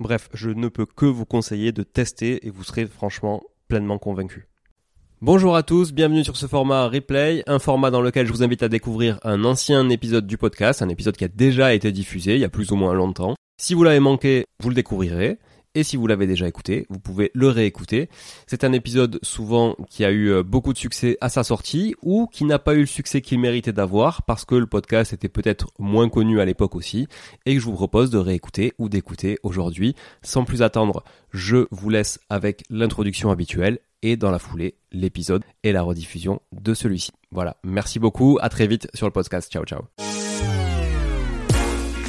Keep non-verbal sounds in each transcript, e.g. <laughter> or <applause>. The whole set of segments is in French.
Bref, je ne peux que vous conseiller de tester et vous serez franchement pleinement convaincu. Bonjour à tous, bienvenue sur ce format replay, un format dans lequel je vous invite à découvrir un ancien épisode du podcast, un épisode qui a déjà été diffusé il y a plus ou moins longtemps. Si vous l'avez manqué, vous le découvrirez. Et si vous l'avez déjà écouté, vous pouvez le réécouter. C'est un épisode souvent qui a eu euh, beaucoup de succès à sa sortie ou qui n'a pas eu le succès qu'il méritait d'avoir parce que le podcast était peut-être moins connu à l'époque aussi et que je vous propose de réécouter ou d'écouter aujourd'hui. Sans plus attendre, je vous laisse avec l'introduction habituelle et dans la foulée, l'épisode et la rediffusion de celui-ci. Voilà, merci beaucoup, à très vite sur le podcast. Ciao ciao.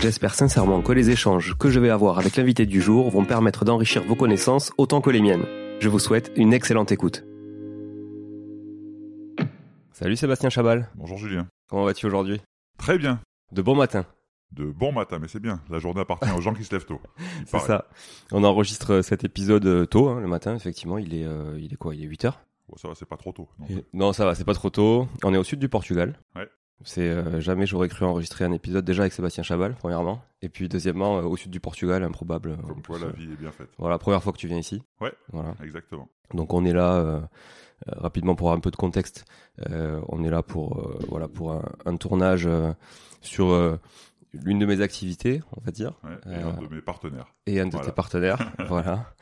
J'espère sincèrement que les échanges que je vais avoir avec l'invité du jour vont permettre d'enrichir vos connaissances autant que les miennes. Je vous souhaite une excellente écoute. Salut Sébastien Chabal. Bonjour Julien. Comment vas-tu aujourd'hui? Très bien. De bon matin. De bon matin, mais c'est bien. La journée appartient aux gens qui se lèvent tôt. <laughs> C'est ça. On enregistre cet épisode euh, tôt, hein, le matin, effectivement. Il est, euh, il est quoi? Il est 8 heures? Ça va, c'est pas trop tôt. Non. non, ça va, c'est pas trop tôt. On est au sud du Portugal. Ouais. C'est euh, jamais j'aurais cru enregistrer un épisode déjà avec Sébastien Chabal, premièrement, et puis deuxièmement euh, au sud du Portugal, improbable. Comme en quoi, la euh, vie est bien faite. Voilà, première fois que tu viens ici. Ouais. Voilà. Exactement. Donc on est là euh, euh, rapidement pour avoir un peu de contexte. euh, on est là pour euh, voilà pour un, un tournage euh, sur euh, l'une de mes activités, on va dire, Ouais. Et Euh, un de mes partenaires. et un de Voilà. tes partenaires, <laughs> voilà,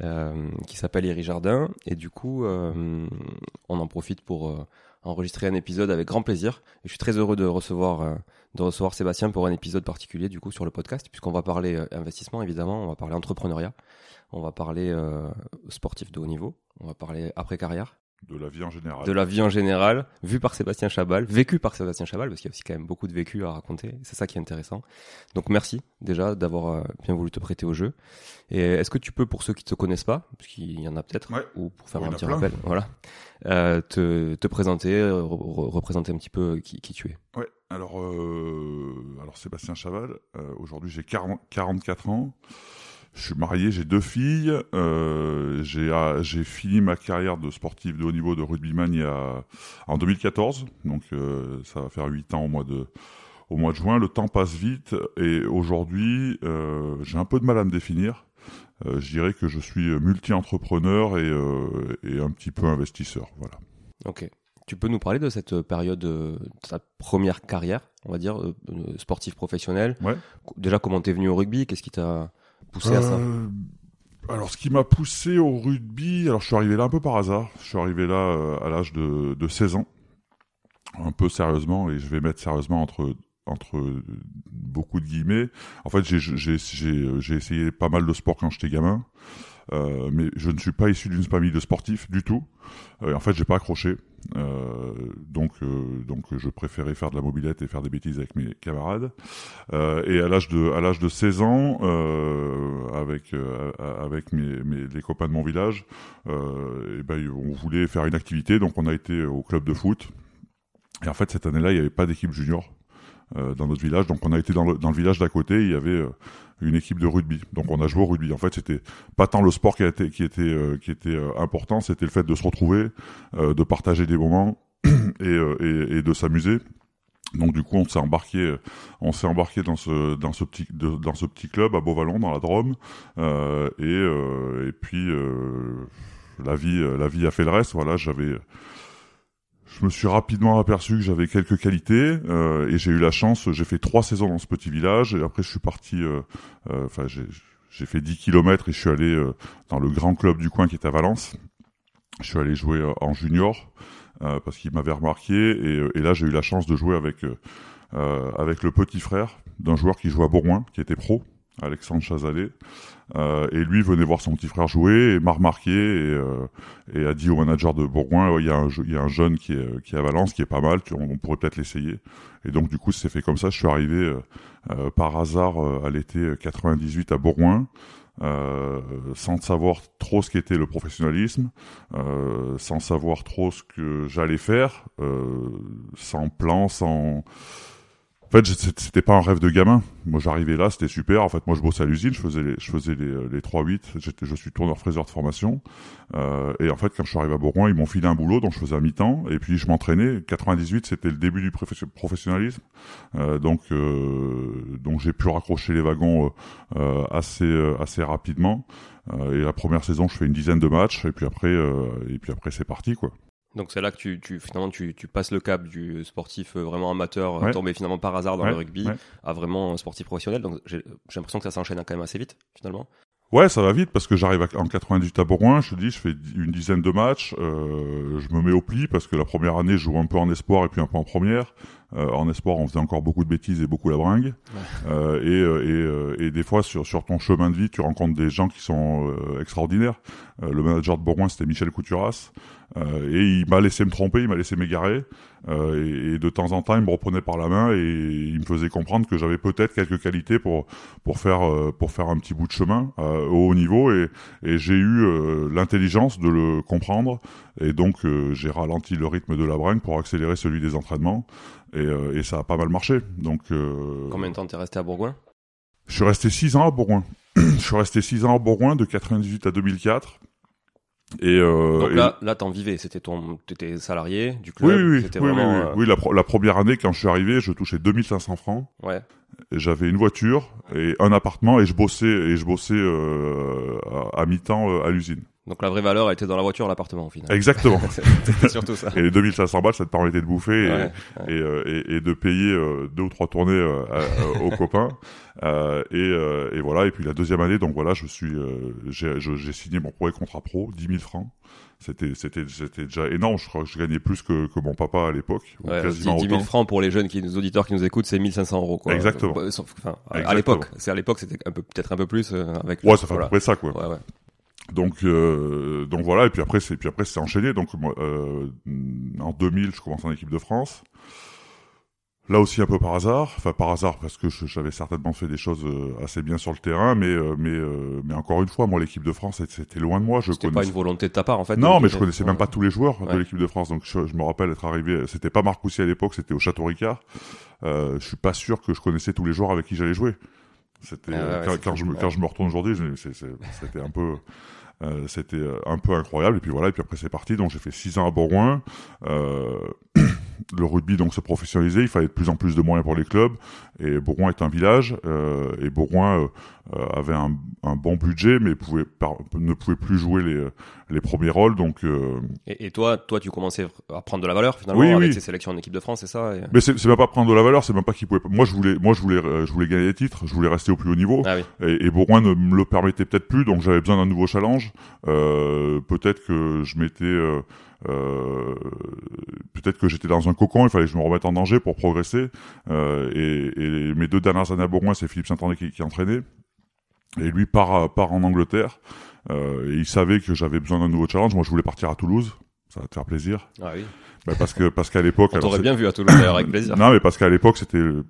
euh, qui s'appelle Iri Jardin. Et du coup, euh, on en profite pour euh, enregistrer un épisode avec grand plaisir. Je suis très heureux de recevoir euh, de recevoir Sébastien pour un épisode particulier du coup sur le podcast, puisqu'on va parler euh, investissement évidemment, on va parler entrepreneuriat, on va parler euh, sportif de haut niveau, on va parler après carrière, De la vie en général. de la vie en général, vue par Sébastien Chabal, vécu par Sébastien Chabal, parce qu'il y a aussi quand même beaucoup de vécu à raconter. C'est ça qui est intéressant. Donc merci déjà d'avoir euh, bien voulu te prêter au jeu. Et est-ce que tu peux, pour ceux qui te connaissent pas, parce qu'il y en a peut-être, Ouais. ou pour faire un petit plein. rappel, voilà, euh, te, te présenter, re- re- représenter un petit peu qui, qui tu es? Ouais. Alors, euh, alors Sébastien Chaval. euh, Aujourd'hui, j'ai 40 44 ans. Je suis marié, j'ai deux filles. Euh, j'ai ah, j'ai fini ma carrière de sportif de haut niveau de rugbyman il y a, en 2014. Donc, euh, ça va faire 8 ans au mois de au mois de juin. Le temps passe vite et aujourd'hui, euh, j'ai un peu de mal à me définir. Je dirais que je suis multi-entrepreneur et, et un petit peu investisseur. Voilà. Ok. Tu peux nous parler de cette période, de ta première carrière, on va dire, sportif professionnel. Ouais. Déjà, comment t'es venu au rugby? Qu'est-ce qui t'a Euh, Alors, ce qui m'a poussé au rugby, alors je suis arrivé là un peu par hasard. Je suis arrivé là euh, à l'âge de, de 16 ans, un peu sérieusement, et je vais mettre sérieusement entre entre beaucoup de guillemets. En fait, j'ai essayé pas mal de sport quand j'étais gamin, euh, mais je ne suis pas issu d'une famille de sportifs du tout. Euh, en fait, j'ai pas accroché. donc, donc je préférais faire de la mobilette et faire des bêtises avec mes camarades. et à l'âge de à l'âge de 16 ans, avec avec mes, les copains de mon village, et ben on voulait faire une activité, donc on a été au club de foot. Et en fait cette année-là, il n'y avait pas d'équipe junior. Dans notre village. Donc on a été dans le, dans le village d'à côté, il y avait une équipe de rugby. Donc on a joué au rugby. En fait, c'était pas tant le sport qui, a été, qui était, euh, qui était euh, important, c'était le fait de se retrouver, euh, de partager des moments <clears throat> et, et, et de s'amuser. Donc du coup, on s'est embarqué, on s'est embarqué dans ce dans ce petit dans ce petit club à Beauvallon dans la Drôme, et et puis la vie la vie a fait le reste. Voilà, j'avais je me suis rapidement aperçu que j'avais quelques qualités euh, et j'ai eu la chance. J'ai fait trois saisons dans ce petit village et après je suis parti. Euh, euh, enfin, j'ai fait 10 kilomètres et je suis allé dans le grand club du coin qui est à Valence. Je suis allé jouer en junior parce qu'il m'avait remarqué et, et là j'ai eu la chance de jouer avec avec le petit frère d'un joueur qui jouait à Bourgoin, qui était pro, Alexandre Chazalet. Euh, et lui venait voir son petit frère jouer et m'a remarqué et, euh, et, a dit au manager de Bourgoin il y, a un, jeune qui est, qui est à Valence qui est pas mal, on, on pourrait peut-être l'essayer. Et donc du coup c'est fait comme ça. Je suis arrivé euh, euh par hasard à l'été 98 à Bourgoin. Euh, sans savoir trop ce qu'était le professionnalisme, euh, sans savoir trop ce que j'allais faire, sans plan, sans fait, c'était pas un rêve de gamin. Moi, j'arrivais là, c'était super. En fait, moi, je bossais à l'usine, je faisais les, je faisais les, les 3-8. J'étais, je suis tourneur fraiseur de formation. Euh, et en fait, quand je suis arrivé à Bourgoin, ils m'ont filé un boulot, donc je faisais à mi-temps. Et puis, je m'entraînais. 98, c'était le début du professionnalisme. Euh, donc, euh, donc j'ai pu raccrocher les wagons euh, assez, assez rapidement. et la première saison, je fais une dizaine de matchs. Et puis après, et puis après, c'est parti, quoi. Donc c'est là que tu, tu finalement tu, tu, passes le cap du sportif euh, vraiment amateur euh, tombé finalement par hasard dans le rugby à vraiment un sportif professionnel. Donc j'ai l'impression que ça s'enchaîne quand même assez vite finalement. Ouais, ça va vite parce que j'arrive en 98 à Bourgoin, je te dis, je fais une dizaine de matchs, euh, je me mets au pli parce que la première année, je joue un peu en espoir et puis un peu en première. Euh, en espoir, on faisait encore beaucoup de bêtises et beaucoup la bringue. Euh, et, euh, et, et, des fois, sur, sur ton chemin de vie, tu rencontres des gens qui sont extraordinaires. le manager de Bourgoin, c'était Michel Couturas. et il m'a laissé me tromper, il m'a laissé m'égarer. Et, et, de temps en temps, il me reprenait par la main et il me faisait comprendre que j'avais peut-être quelques qualités pour pour faire pour faire un petit bout de chemin au haut niveau. Et, et j'ai eu l'intelligence de le comprendre. Et donc, j'ai ralenti le rythme de la bringue pour accélérer celui des entraînements. Euh, et, ça a pas mal marché. Donc, euh, Combien de temps t'es resté à Bourgoin? Je suis resté 6 ans à Bourgoin. <clears throat> je suis resté 6 ans à Bourgoin de 98 à 2004. Et euh, Donc là, là t'en vivais, c'était ton, t'étais salarié du club. Oui, oui, oui, vraiment, oui, oui, la, première année quand je suis arrivé, je touchais 2500 francs. Ouais. J'avais une voiture et un appartement et je bossais et je bossais à, à mi-temps à l'usine. Donc la vraie valeur était dans la voiture, l'appartement au final. Exactement. <laughs> C'était surtout ça. Et les 2500 balles, ça te permettait de bouffer et, euh, Et, et, de payer euh, deux ou trois tournées euh, aux <laughs> copains. et, voilà. Et puis la deuxième année, donc voilà, je suis, j'ai signé mon premier contrat pro, 10 000 francs. C'était c'était c'était déjà énorme. Je crois que je gagnais plus que, que mon papa à l'époque. Ouais, quasiment 10 000 francs pour les jeunes qui, les auditeurs qui nous écoutent, c'est 1500 euros. Quoi. Exactement. Enfin, à l'époque, c'est à l'époque, c'était un peu peut-être un peu plus avec. Ouais, ça fait à peu près ça quoi. Ouais, ouais. Donc euh, donc voilà et puis après c'est puis après c'est enchaîné. Donc euh, en 2000 je commence en équipe de France. Là aussi un peu par hasard. Enfin par hasard parce que j'avais certainement fait des choses euh, assez bien sur le terrain mais euh, mais euh, mais encore une fois moi l'équipe de France c'était loin de moi. Je connaissais pas une volonté de ta part en fait non mais je connaissais même pas tous les joueurs de l'équipe de France. Donc je, me rappelle être arrivé c'était pas Marc Poussy à l'époque c'était au Château Ricard. Je suis pas sûr que je connaissais tous les joueurs avec qui j'allais jouer c'était ah quand, quand, je me, quand je me retourne aujourd'hui c'était un peu euh, c'était euh, un peu incroyable. Et puis voilà et puis après c'est parti. Donc j'ai fait six ans à Bourgoin euh, le rugby donc se professionnalisait, il fallait de plus en plus de moyens pour les clubs. Et Bourgoin est un village euh, et Bourgoin euh, euh, avait un, un, bon budget mais pouvait ne pouvait plus jouer les, les premiers rôles. Donc et, et, toi toi tu commençais à prendre de la valeur finalement oui, avec oui. ces sélections en équipe de France c'est ça mais c'est même pas prendre de la valeur c'est même pas qu'il pouvait moi je voulais moi je voulais je voulais gagner des titres je voulais rester au plus haut niveau. Ah, oui. et, et, Bourgoin ne me le permettait peut-être plus donc j'avais besoin d'un nouveau challenge. Peut-être que je m'étais euh, peut-être que j'étais dans un cocon, il fallait que je me remette en danger pour progresser. Euh, et, et, mes deux dernières années à Bourgoin, c'est Philippe Saint-André qui, qui entraînait. Et lui part, part en Angleterre. Euh, et il savait que j'avais besoin d'un nouveau challenge. Moi, je voulais partir à Toulouse. Ça va te faire plaisir. Ah oui. Bah, parce que parce qu'à l'époque, On t'aurait bien vu à Toulouse d'ailleurs avec plaisir. non mais parce qu'à l'époque c'était, euh,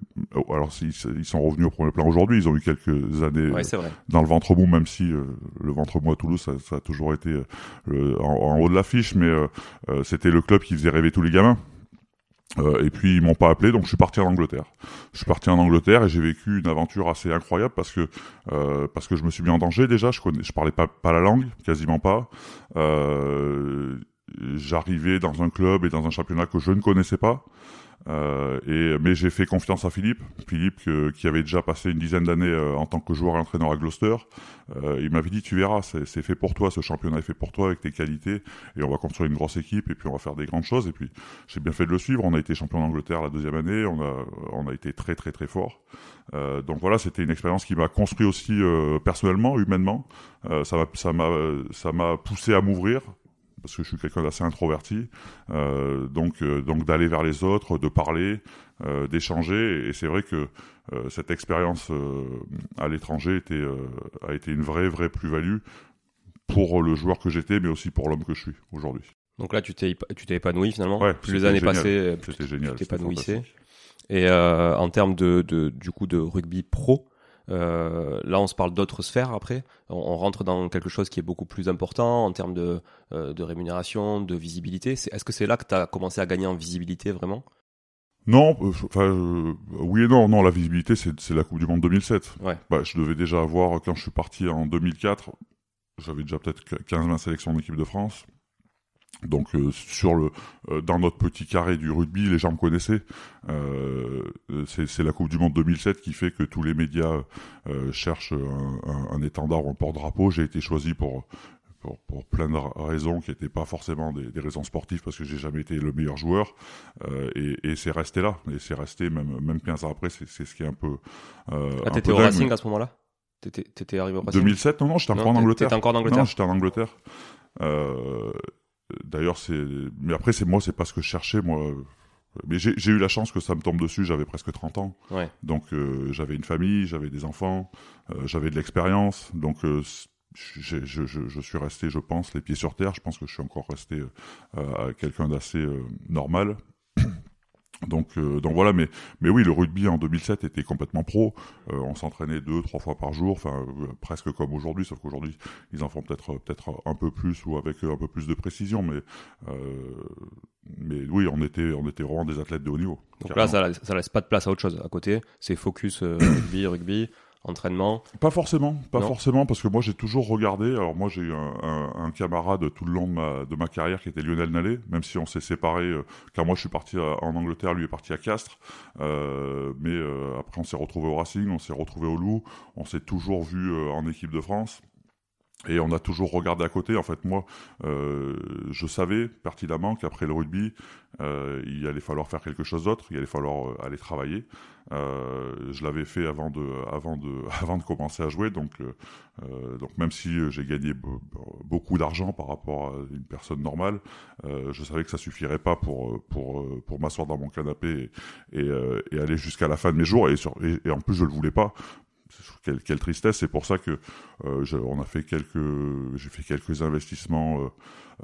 alors ils, sont revenus au premier plan aujourd'hui, ils ont eu quelques années Ouais, euh, dans le ventre mou, même si euh, le ventre mou à Toulouse, ça, ça a toujours été euh, en, en haut de l'affiche, mais euh, c'était le club qui faisait rêver tous les gamins. Euh, et puis ils m'ont pas appelé, donc je suis parti en Angleterre. Je suis parti en Angleterre et j'ai vécu une aventure assez incroyable parce que euh, parce que je me suis mis en danger déjà. Je connais, je parlais pas pas la langue, quasiment pas. Euh, J'arrivais dans un club et dans un championnat que je ne connaissais pas. Euh, et mais j'ai fait confiance à Philippe, Philippe que- qui avait déjà passé une dizaine d'années euh, en tant que joueur et entraîneur à Gloucester. Euh, il m'avait dit tu verras, c'est fait pour toi, ce championnat est fait pour toi avec tes qualités et on va construire une grosse équipe et puis on va faire des grandes choses. Et puis j'ai bien fait de le suivre. On a été champion d'Angleterre la deuxième année, on a on a été très très très fort. Euh, donc voilà, c'était une expérience qui m'a construit aussi euh, personnellement, humainement. Euh, ça m'a ça m'a ça m'a poussé à m'ouvrir parce que je suis quelqu'un d'assez introverti, euh, donc euh, donc d'aller vers les autres, de parler, euh, d'échanger, et c'est vrai que cette expérience à l'étranger était a été une vraie vraie plus-value pour le joueur que j'étais, mais aussi pour l'homme que je suis aujourd'hui. Donc là, tu t'es épa- tu t'es épanoui finalement. Ouais, plus les années génial. passées, plus tu t'épanouissais. Et euh, en termes de, de du coup de rugby pro, euh, là on se parle d'autres sphères après. On, on rentre dans quelque chose qui est beaucoup plus important en termes de, euh, de rémunération, de visibilité. Est-ce que c'est là que tu as commencé à gagner en visibilité vraiment? Non, euh, enfin euh, oui et non. Non, la visibilité, c'est la Coupe du Monde 2007. Ouais. Bah, je devais déjà avoir quand je suis parti en 2004. J'avais déjà peut-être 15-20 sélections en équipe de France. Donc euh, sur le euh, dans notre petit carré du rugby, les gens me connaissaient. Euh, c'est la Coupe du Monde 2007 qui fait que tous les médias cherchent un, un- un étendard ou un porte-drapeau. J'ai été choisi pour pour, pour plein de ra- raisons qui n'étaient pas forcément des, des raisons sportives parce que j'ai jamais été le meilleur joueur. Et, et c'est resté là. Et c'est resté même même 15 ans après. C'est ce qui est un peu Ah, t'étais au Racing à ce moment-là? T'étais arrivé au Racing? 2007 non non j'étais encore en Angleterre t'étais encore en Angleterre. non j'étais en Angleterre. Euh, d'ailleurs c'est mais après c'est moi c'est pas ce que je cherchais moi. Mais j'ai eu la chance que ça me tombe dessus j'avais presque 30 ans. Ouais. donc euh, j'avais une famille j'avais des enfants euh, j'avais de l'expérience. Donc euh, je, je, je suis resté je pense les pieds sur terre. Je pense que je suis encore resté quelqu'un d'assez normal donc, euh, donc voilà, mais, mais oui, le rugby en 2007 était complètement pro. Euh, on s'entraînait deux, trois fois par jour, enfin euh, presque comme aujourd'hui, sauf qu'aujourd'hui ils en font peut-être peut-être un peu plus ou avec euh, un peu plus de précision, mais euh, mais oui, on était on était vraiment des athlètes de haut niveau. Donc carrément. là, ça, ça laisse pas de place à autre chose à côté. C'est focus <coughs> rugby, rugby, entraînement? Pas forcément, pas Non. forcément, parce que moi j'ai toujours regardé. Alors moi j'ai eu un, un, un camarade tout le long de ma, de ma carrière qui était Lionel Nallet, même si on s'est séparés, euh, car moi je suis parti à- en Angleterre, lui est parti à Castres, euh, mais euh, après on s'est retrouvé au Racing, on s'est retrouvé au Loup, on s'est toujours vu euh, en équipe de France. Et on a toujours regardé à côté. En fait, moi, euh, je savais pertinemment qu'après le rugby, euh, il allait falloir faire quelque chose d'autre. Il allait falloir euh, aller travailler. Je l'avais fait avant de, avant de, <laughs> avant de commencer à jouer. Donc, donc même si j'ai gagné be- beaucoup d'argent par rapport à une personne normale, je savais que ça suffirait pas pour, pour, pour m'asseoir dans mon canapé et, aller jusqu'à la fin de mes jours. Et, et, en plus, je le voulais pas. Quelle, tristesse. C'est pour ça que euh, j'ai fait quelques investissements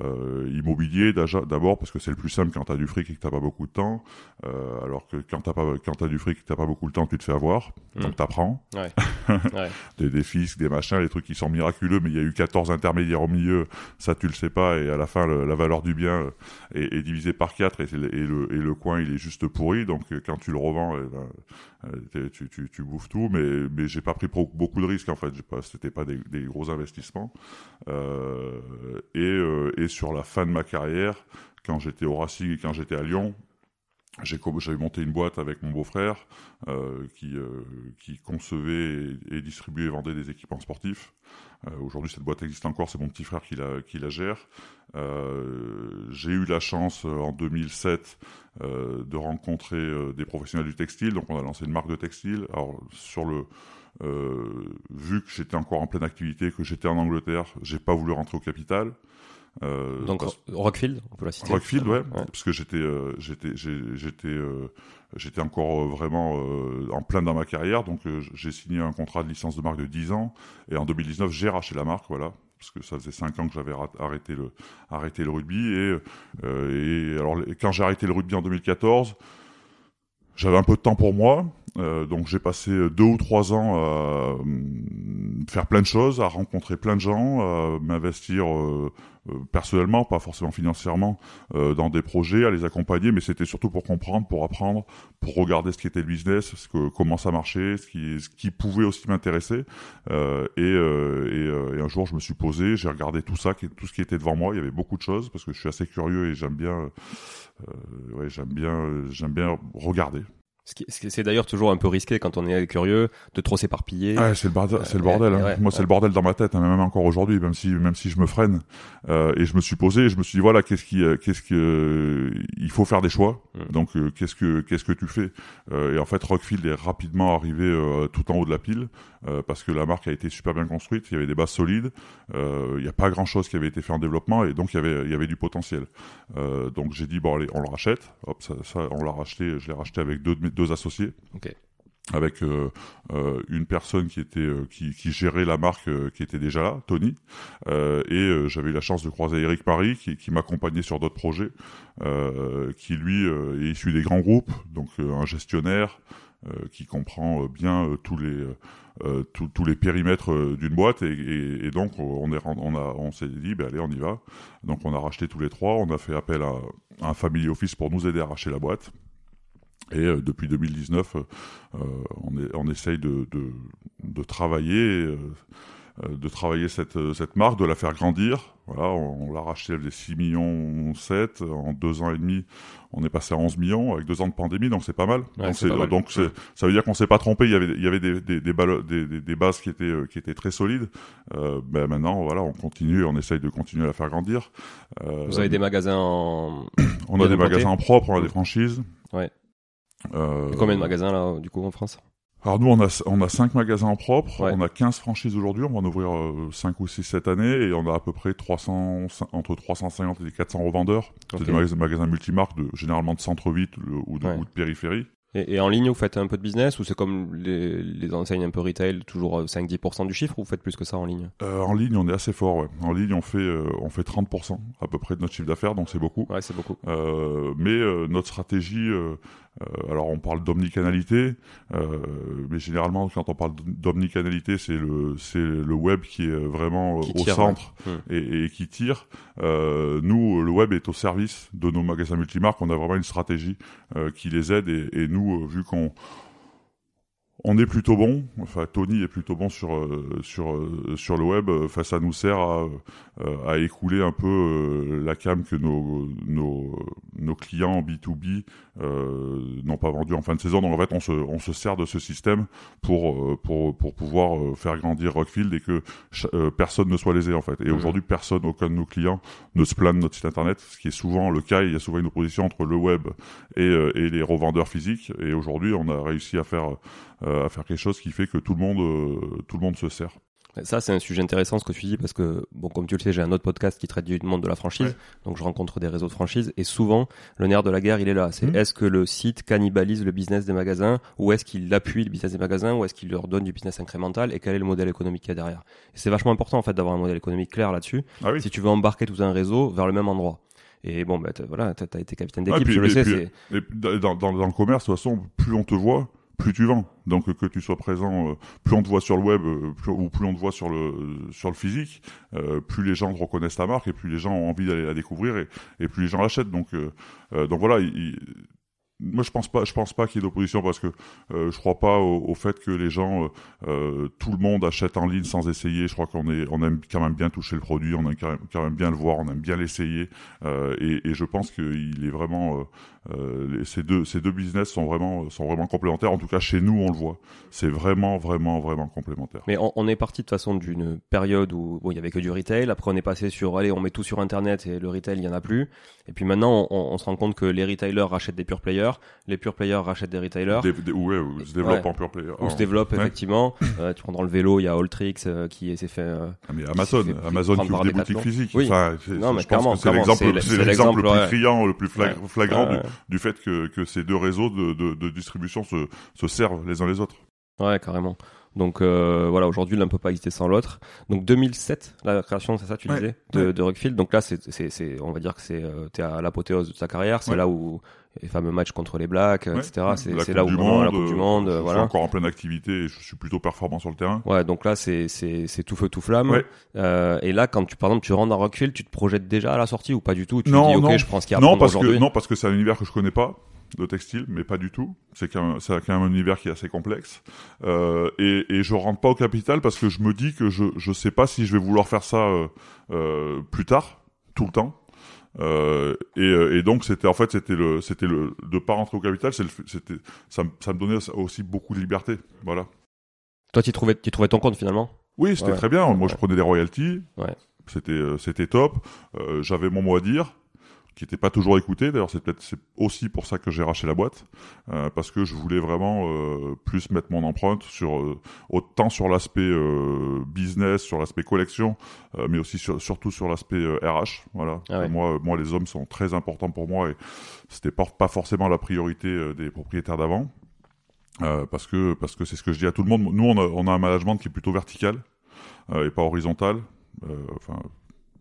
euh, immobiliers déjà- d'abord parce que c'est le plus simple quand t'as du fric et que t'as pas beaucoup de temps. Euh, alors que quand t'as pas, quand t'as du fric et que t'as pas beaucoup de temps, tu te fais avoir. Mm. Donc t'apprends Ouais. <laughs> ouais. des, des fiscs, des machins, des trucs qui sont miraculeux, mais il y a eu 14 intermédiaires au milieu, ça tu le sais pas, et à la fin le- la valeur du bien euh, est, est divisée par 4 et, le- et, le, et le coin il est juste pourri, donc quand tu le revends, eh ben, tu, tu, tu bouffes tout, mais, mais j'ai pas pris beaucoup de risques en fait, pas, c'était pas des, des gros investissements. Euh, et, euh, et sur la fin de ma carrière, quand j'étais au Racing et quand j'étais à Lyon, j'avais monté une boîte avec mon beau-frère euh, qui, euh, qui concevait et, distribuait et vendait des équipements sportifs. Euh, Aujourd'hui, cette boîte existe encore, c'est mon petit frère qui la, qui la gère. J'ai eu la chance en 2007 euh, de rencontrer des professionnels du textile, donc on a lancé une marque de textile. Alors sur le vu que j'étais encore en pleine activité, que j'étais en Angleterre, j'ai pas voulu rentrer au capital. Euh, Donc parce- Rockfield, on peut la citer. Rockfield, ouais, Ouais. parce que j'étais, euh, j'étais, j'ai- j'étais, euh, j'étais encore vraiment en plein dans ma carrière, donc j'ai signé un contrat de licence de marque de 10 ans, et en 2019 j'ai racheté la marque, voilà, parce que ça faisait cinq ans que j'avais arrêté le arrêté le rugby. Et, et alors quand j'ai arrêté le rugby en 2014 j'avais un peu de temps pour moi, euh, donc j'ai passé deux ou trois ans à euh, faire plein de choses, à rencontrer plein de gens, à m'investir euh, personnellement, pas forcément financièrement, dans des projets, à les accompagner, mais c'était surtout pour comprendre, pour apprendre, pour regarder ce qui était le business, ce que, comment ça marchait, ce qui, ce qui pouvait aussi m'intéresser. Et, et, et, un jour, je me suis posé, j'ai regardé tout ça, tout ce qui était devant moi. Il y avait beaucoup de choses parce que je suis assez curieux et j'aime bien, ouais, j'aime bien, j'aime bien regarder. C'est d'ailleurs toujours un peu risqué quand on est curieux de trop s'éparpiller. Ouais, c'est le bordel, c'est le bordel. Hein. Moi, c'est le bordel dans ma tête, hein, même encore aujourd'hui, même si même si je me freine. Euh, et je me suis posé, et je me suis dit voilà, qu'est-ce qui, euh, qu'est-ce que, euh, il faut faire des choix. Mm. Donc, euh, qu'est-ce que qu'est-ce que tu fais? Et en fait, Rockfield est rapidement arrivé tout en haut de la pile parce que la marque a été super bien construite. Il y avait des bases solides. il n'y a pas grand-chose qui avait été fait en développement, et donc il y avait il y avait du potentiel. donc j'ai dit bon allez, on le rachète. Hop, ça, ça on l'a racheté. Je l'ai racheté avec deux deux associés. Avec euh, euh, une personne qui était euh, qui, qui, gérait la marque qui était déjà là, Tony, et j'avais eu la chance de croiser Eric Paris qui, qui m'accompagnait sur d'autres projets, qui lui est issu des grands groupes, donc un gestionnaire, qui comprend bien tous les tous les périmètres d'une boîte. Et, et, donc on est on a on s'est dit ben allez on y va. Donc on a racheté tous les trois. On a fait appel à, à un family office pour nous aider à racheter la boîte et euh, depuis 2019, euh, on, est, on essaye de, de, de travailler, euh, de travailler cette, cette marque, de la faire grandir. Voilà, on, l'a racheté des 6 millions 7 en deux ans et demi. On est passé à 11 millions avec deux ans de pandémie, donc c'est pas mal. donc, ça veut dire qu'on s'est pas trompé. Il y avait, il y avait des, des, des, des, des bases qui étaient, qui étaient très solides. Euh, ben maintenant, voilà, on continue, on essaye de continuer à la faire grandir. Euh, Vous avez des magasins en... On a des magasins en propre, on a des franchises. Ouais. Euh, combien de magasins là, du coup, en France? Alors nous, on a, on a 5 magasins en propre, on a 15 franchises aujourd'hui, on va en ouvrir 5 euh, ou 6 cette année, et on a à peu près 300, entre 350 et 400 revendeurs. C'est des magasins, multimarques, de, généralement de centre-ville ou, de, ou de périphérie. Et, en ligne, vous faites un peu de business ou c'est comme les, les, enseignes un peu retail, toujours 5-10% du chiffre ou vous faites plus que ça en ligne? Euh, En ligne, on est assez fort. Ouais. En ligne, on fait euh, on fait 30% à peu près de notre chiffre d'affaires, donc c'est beaucoup. Ouais, c'est beaucoup. Euh, mais euh, notre stratégie, euh, alors on parle d'omnicanalité, mais généralement quand on parle d'omnicanalité, c'est le c'est le web qui est vraiment au centre hum. et, et, qui tire. nous, le web est au service de nos magasins multimarques. On a vraiment une stratégie qui les aide et, et nous euh, vu qu'on on est plutôt bon. Enfin, Tony est plutôt bon sur euh, sur euh, sur le web. Enfin, ça nous sert à, à écouler un peu la cam que nos nos nos clients B2B n'ont pas vendu en fin de saison. Donc en fait, on se on se sert de ce système pour pour pour pouvoir faire grandir Rockfield et que personne ne soit lésé en fait. Et mmh. aujourd'hui, personne, aucun de nos clients ne se plaint de notre site internet, ce qui est souvent le cas. Il y a souvent une opposition entre le web et et les revendeurs physiques. Et aujourd'hui, on a réussi à faire euh, à faire quelque chose qui fait que tout le monde, euh, tout le monde se sert. Ça, c'est un sujet intéressant ce que tu dis parce que, bon, comme tu le sais, j'ai un autre podcast qui traite du monde de la franchise. Donc, je rencontre des réseaux de franchise et souvent, le nerf de la guerre, il est là. C'est mmh. est-ce que le site cannibalise le business des magasins ou est-ce qu'il appuie le business des magasins ou est-ce qu'il leur donne du business incrémental et quel est le modèle économique qu'il y a derrière? c'est vachement important, en fait, d'avoir un modèle économique clair là-dessus. Ah oui. Si tu veux embarquer tout un réseau vers le même endroit. Et bon, bah, voilà, t'as as été capitaine d'équipe, je le sais. dans, dans, dans, le commerce, de toute façon, plus on te voit, plus tu vends. Donc que tu sois présent, euh, plus on te voit sur le web euh, ou plus on te voit sur le sur le physique, euh, plus les gens reconnaissent ta marque et plus les gens ont envie d'aller la découvrir et, plus les gens l'achètent. Donc donc voilà, il, moi je pense pas je pense pas qu'il y ait d'opposition parce que euh, je crois pas au, fait que les gens tout le monde achète en ligne sans essayer je crois qu'on est on aime quand même bien toucher le produit on aime quand même, bien le voir on aime bien l'essayer et, et, je pense qu'il est vraiment euh, ces deux ces deux business sont vraiment sont vraiment complémentaires en tout cas chez nous on le voit c'est vraiment vraiment vraiment complémentaire mais on, on est parti de toute façon d'une période où bon, il y avait que du retail après on est passé sur allez on met tout sur internet et le retail il y en a plus et puis maintenant on, on se rend compte que les retailers rachètent des pure players les pure players rachètent des retailers. ouais, ou se développent en pure player. Ou se développent, effectivement. euh, tu prends dans le vélo, il y a Alltrix euh, qui s'est fait. Ah, mais Amazon, Amazon qui ouvre des boutiques physiques. Oui. Enfin, non, mais clairement, c'est l'exemple, c'est l'exemple le plus criant, le plus flagrant du, du, fait que, que ces deux réseaux de, de, de distribution se, se servent les uns les autres. Ouais, carrément. Donc euh, voilà, aujourd'hui l'un peut pas exister sans l'autre. Donc 2007, la création, c'est ça tu Ouais, disais, de, ouais. de Rockfield. Donc là, c'est, c'est, c'est, on va dire que c'est, euh, t'es à l'apothéose de ta carrière. C'est Ouais. là où les fameux matchs contre les Blacks, euh, Ouais. etc. C'est, là où vraiment la Monde, Coupe du euh, Monde, je euh, suis encore en pleine activité et je suis plutôt performant sur le terrain. Ouais, donc là c'est, tout feu tout flamme. Ouais. Euh, et là, quand tu, par exemple, tu rentres dans Rockfield, tu te projettes déjà à la sortie ou pas du tout? Tu Non, te dis, ok, non. je prends ce qu'il y a Non, parce que aujourd'hui. non parce que c'est un univers que je connais pas de textile, mais pas du tout. C'est quand même, c'est quand même un univers qui est assez complexe. Euh, et, et je rentre pas au capital parce que je me dis que je je sais pas si je vais vouloir faire ça euh, euh, plus tard, tout le temps. Euh, et, euh, et donc c'était en fait c'était le c'était le de pas rentrer au capital, c'était ça me ça me donnait aussi beaucoup de liberté. Voilà. Toi, tu trouvais, tu trouvais ton compte finalement? Oui, c'était Ouais. très bien. Moi, je prenais des royalties. Ouais. C'était euh, c'était top. Euh, J'avais mon mot à dire, qui n'était pas toujours écouté. D'ailleurs, c'est peut-être c'est aussi pour ça que j'ai racheté la boîte, euh, parce que je voulais vraiment euh, plus mettre mon empreinte sur euh, autant sur l'aspect euh, business, sur l'aspect collection, euh, mais aussi sur- surtout sur l'aspect RH. Voilà. Ah ouais. Moi, moi, les hommes sont très importants pour moi et c'était pas, pas forcément la priorité des propriétaires d'avant. Euh, parce que parce que c'est ce que je dis à tout le monde. Nous, on a, on a un management qui est plutôt vertical euh, et pas horizontal. Euh, Enfin,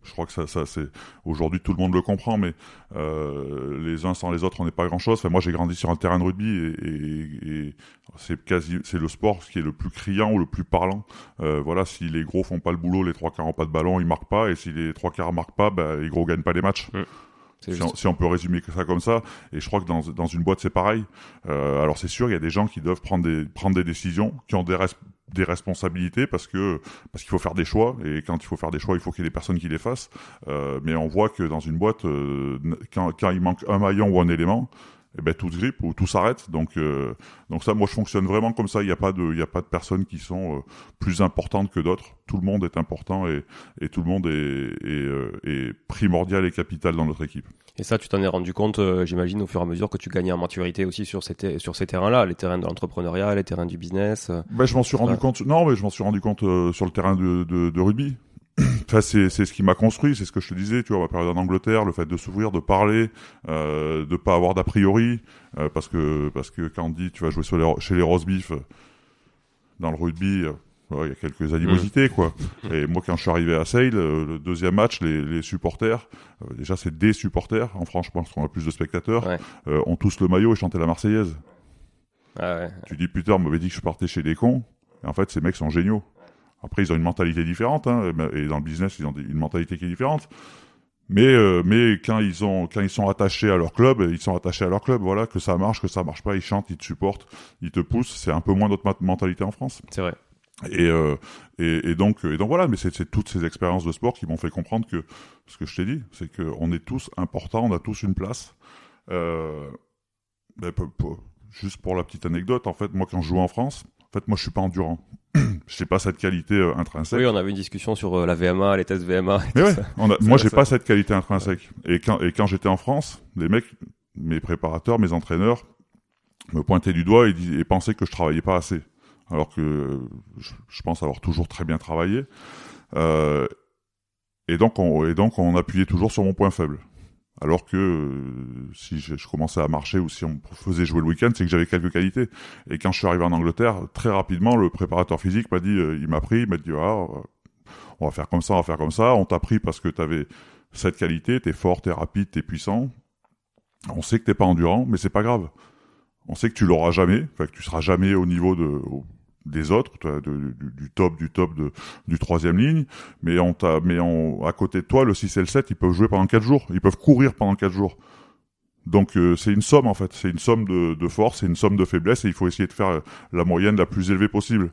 je crois que ça, ça c'est aujourd'hui tout le monde le comprend, mais euh, les uns sans les autres, on n'est pas grand chose. Enfin, moi, j'ai grandi sur un terrain de rugby et, et- et c'est quasi c'est le sport qui est le plus criant ou le plus parlant. Euh, voilà, si les gros font pas le boulot, les trois quarts ont pas de ballon, ils marquent pas, et si les trois quarts marquent pas, bah, les gros gagnent pas les matchs. C'est Si on, si on peut résumer ça comme ça, et je crois que dans, dans une boîte c'est pareil. Euh, alors c'est sûr, il y a des gens qui doivent prendre des prendre des décisions, qui ont des res- des responsabilités parce que parce qu'il faut faire des choix et quand il faut faire des choix, il faut qu'il y ait des personnes qui les fassent. Euh, mais on voit que dans une boîte, euh, quand, quand il manque un maillon ou un élément, eh ben tout se grippe ou tout s'arrête. Donc euh, donc ça, moi je fonctionne vraiment comme ça. Il n'y a pas de il y a pas de personnes qui sont euh, plus importantes que d'autres. Tout le monde est important et et tout le monde est est, euh, est primordial et capital dans notre équipe. Et ça, tu t'en es rendu compte, euh, j'imagine, au fur et à mesure que tu gagnais en maturité aussi sur ces, sur ces terrains-là, les terrains de l'entrepreneuriat, les terrains du business. Ben, je m'en suis rendu compte. Non, mais je m'en suis rendu compte sur le terrain de, de, de rugby. <clears throat> C'est ce qui m'a construit, c'est ce que je te disais, tu vois, ma période en Angleterre, le fait de s'ouvrir, de parler, euh, de pas avoir d'a priori, euh, parce que parce que quand on dit tu vas jouer sur les, chez les Rosebif, euh, dans le rugby, euh, ouais, il y a quelques animosités quoi. Et moi, quand je suis arrivé à Sale, le deuxième match, les, les supporters, euh, déjà c'est des supporters, en France je pense qu'on a plus de spectateurs, Ouais. ont tous le maillot et chantaient la Marseillaise. Ah ouais. Tu dis putain, on m'avait dit que je partais chez des cons. Et en fait, ces mecs sont géniaux. Après, ils ont une mentalité différente, hein, et dans le business, ils ont une mentalité qui est différente. Mais euh, mais quand ils ont quand ils sont attachés à leur club, ils sont attachés à leur club. Voilà, que ça marche, que ça marche pas, ils chantent, ils te supportent, ils te poussent. C'est un peu moins notre mentalité en France. C'est vrai. Et, euh, et, et donc, et donc voilà, mais c'est toutes ces expériences de sport qui m'ont fait comprendre que ce que je t'ai dit, c'est que on est tous importants, on a tous une place. Euh, ben, juste pour la petite anecdote, en fait, moi quand je jouais en France, en fait, moi je suis pas endurant. <clears throat> Je sais pas cette qualité euh, intrinsèque. Oui, on avait une discussion sur euh, la VMA, les tests VMA. et Mais tout ouais, ça. on a- C'est moi j'ai pas cette qualité intrinsèque. Et quand et quand j'étais en France, les mecs, mes préparateurs, mes entraîneurs, me pointaient du doigt et, et pensaient que je travaillais pas assez, alors que je, je pense avoir toujours très bien travaillé. Euh, et donc on et donc on appuyait toujours sur mon point faible. Alors que euh, si je, commençais à marcher ou si on faisait jouer le week-end, c'est que j'avais quelques qualités. Et quand je suis arrivé en Angleterre, très rapidement, le préparateur physique m'a dit, euh, il m'a pris, il m'a dit, ah, on va faire comme ça, on va faire comme ça. On t'a pris parce que tu avais cette qualité, t'es fort, t'es rapide, t'es puissant. On sait que t'es pas endurant, mais c'est pas grave. On sait que tu l'auras jamais, que tu seras jamais au niveau de des autres, du, top, du top de, du troisième ligne. Mais on t'a, mais on, à côté de toi, le 6 et le 7, ils peuvent jouer pendant quatre jours. Ils peuvent courir pendant quatre jours. Donc euh, c'est une somme en fait, c'est une somme de, de force, c'est une somme de faiblesse et il faut essayer de faire la moyenne la plus élevée possible.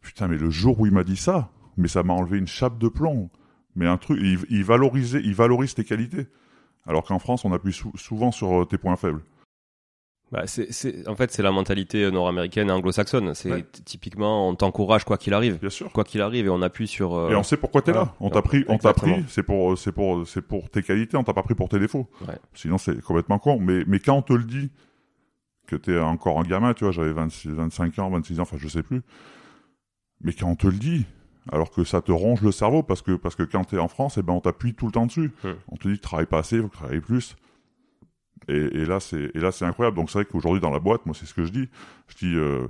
Putain, mais le jour où il m'a dit ça, mais ça m'a enlevé une chape de plomb. Mais un truc, il, il valorisait, valorise tes qualités. Alors qu'en France, on appuie sou- souvent sur euh, tes points faibles. Bah, c'est, en fait, c'est la mentalité nord-américaine et anglo-saxonne. C'est Ouais. typiquement, on t'encourage quoi qu'il arrive. Bien sûr. Quoi qu'il arrive, et on appuie sur. euh, Et on sait pourquoi t'es là. On t'a pris, on t'a pris. C'est pour, c'est pour, c'est pour tes qualités. On t'a pas pris pour tes défauts. Ouais. Sinon, c'est complètement con. Mais, mais quand on te le dit, que t'es encore un gamin, tu vois, j'avais 26, 25 ans, 26 ans, enfin, je sais plus. Mais quand on te le dit, alors que ça te ronge le cerveau, parce que, parce que quand t'es en France, eh ben, on t'appuie tout le temps dessus. Hmm. On te dit travailles pas assez, il faut que travailles plus. Et, et là, c'est, et là, c'est incroyable. Donc, c'est vrai qu'aujourd'hui, dans la boîte, moi, c'est ce que je dis. Je dis, euh,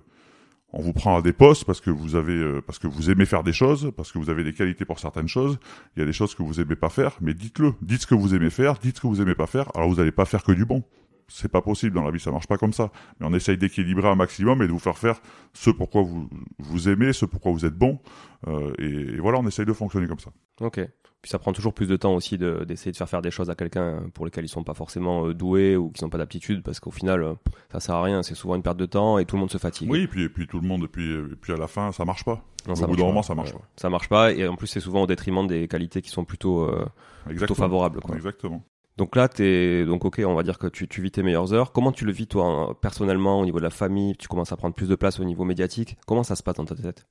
on vous prend à des postes parce que vous avez euh, parce que vous aimez faire des choses, parce que vous avez des qualités pour certaines choses. Il y a des choses que vous aimez pas faire, mais dites-le. Dites ce que vous aimez faire, dites ce que vous aimez pas faire. Alors vous n'allez pas faire que du bon. C'est pas possible dans la vie, ça marche pas comme ça. Mais on essaye d'équilibrer un maximum et de vous faire faire ce pourquoi vous vous aimez, ce pourquoi vous êtes bon. Euh, et, et, voilà, on essaye de fonctionner comme ça. Ok. Puis ça prend toujours plus de temps aussi d'essayer de, faire faire des choses à quelqu'un pour lesquels ils sont pas forcément euh, doués ou qui n'ont pas d'aptitude parce qu'au final euh, ça sert à rien, c'est souvent une perte de temps et tout le monde se fatigue. Oui, et puis, et puis tout le monde, et puis, et puis à la fin ça marche pas. au bout d'un moment ça marche pas. Ça marche pas et en plus c'est souvent au détriment des qualités qui sont plutôt, euh, plutôt favorables. Quoi. Exactement. Donc là, es donc ok, on va dire que tu, tu vis tes meilleures heures. Comment tu le vis toi hein, personnellement au niveau de la famille? Tu commences à prendre plus de place au niveau médiatique. Comment ça se passe dans ta tête?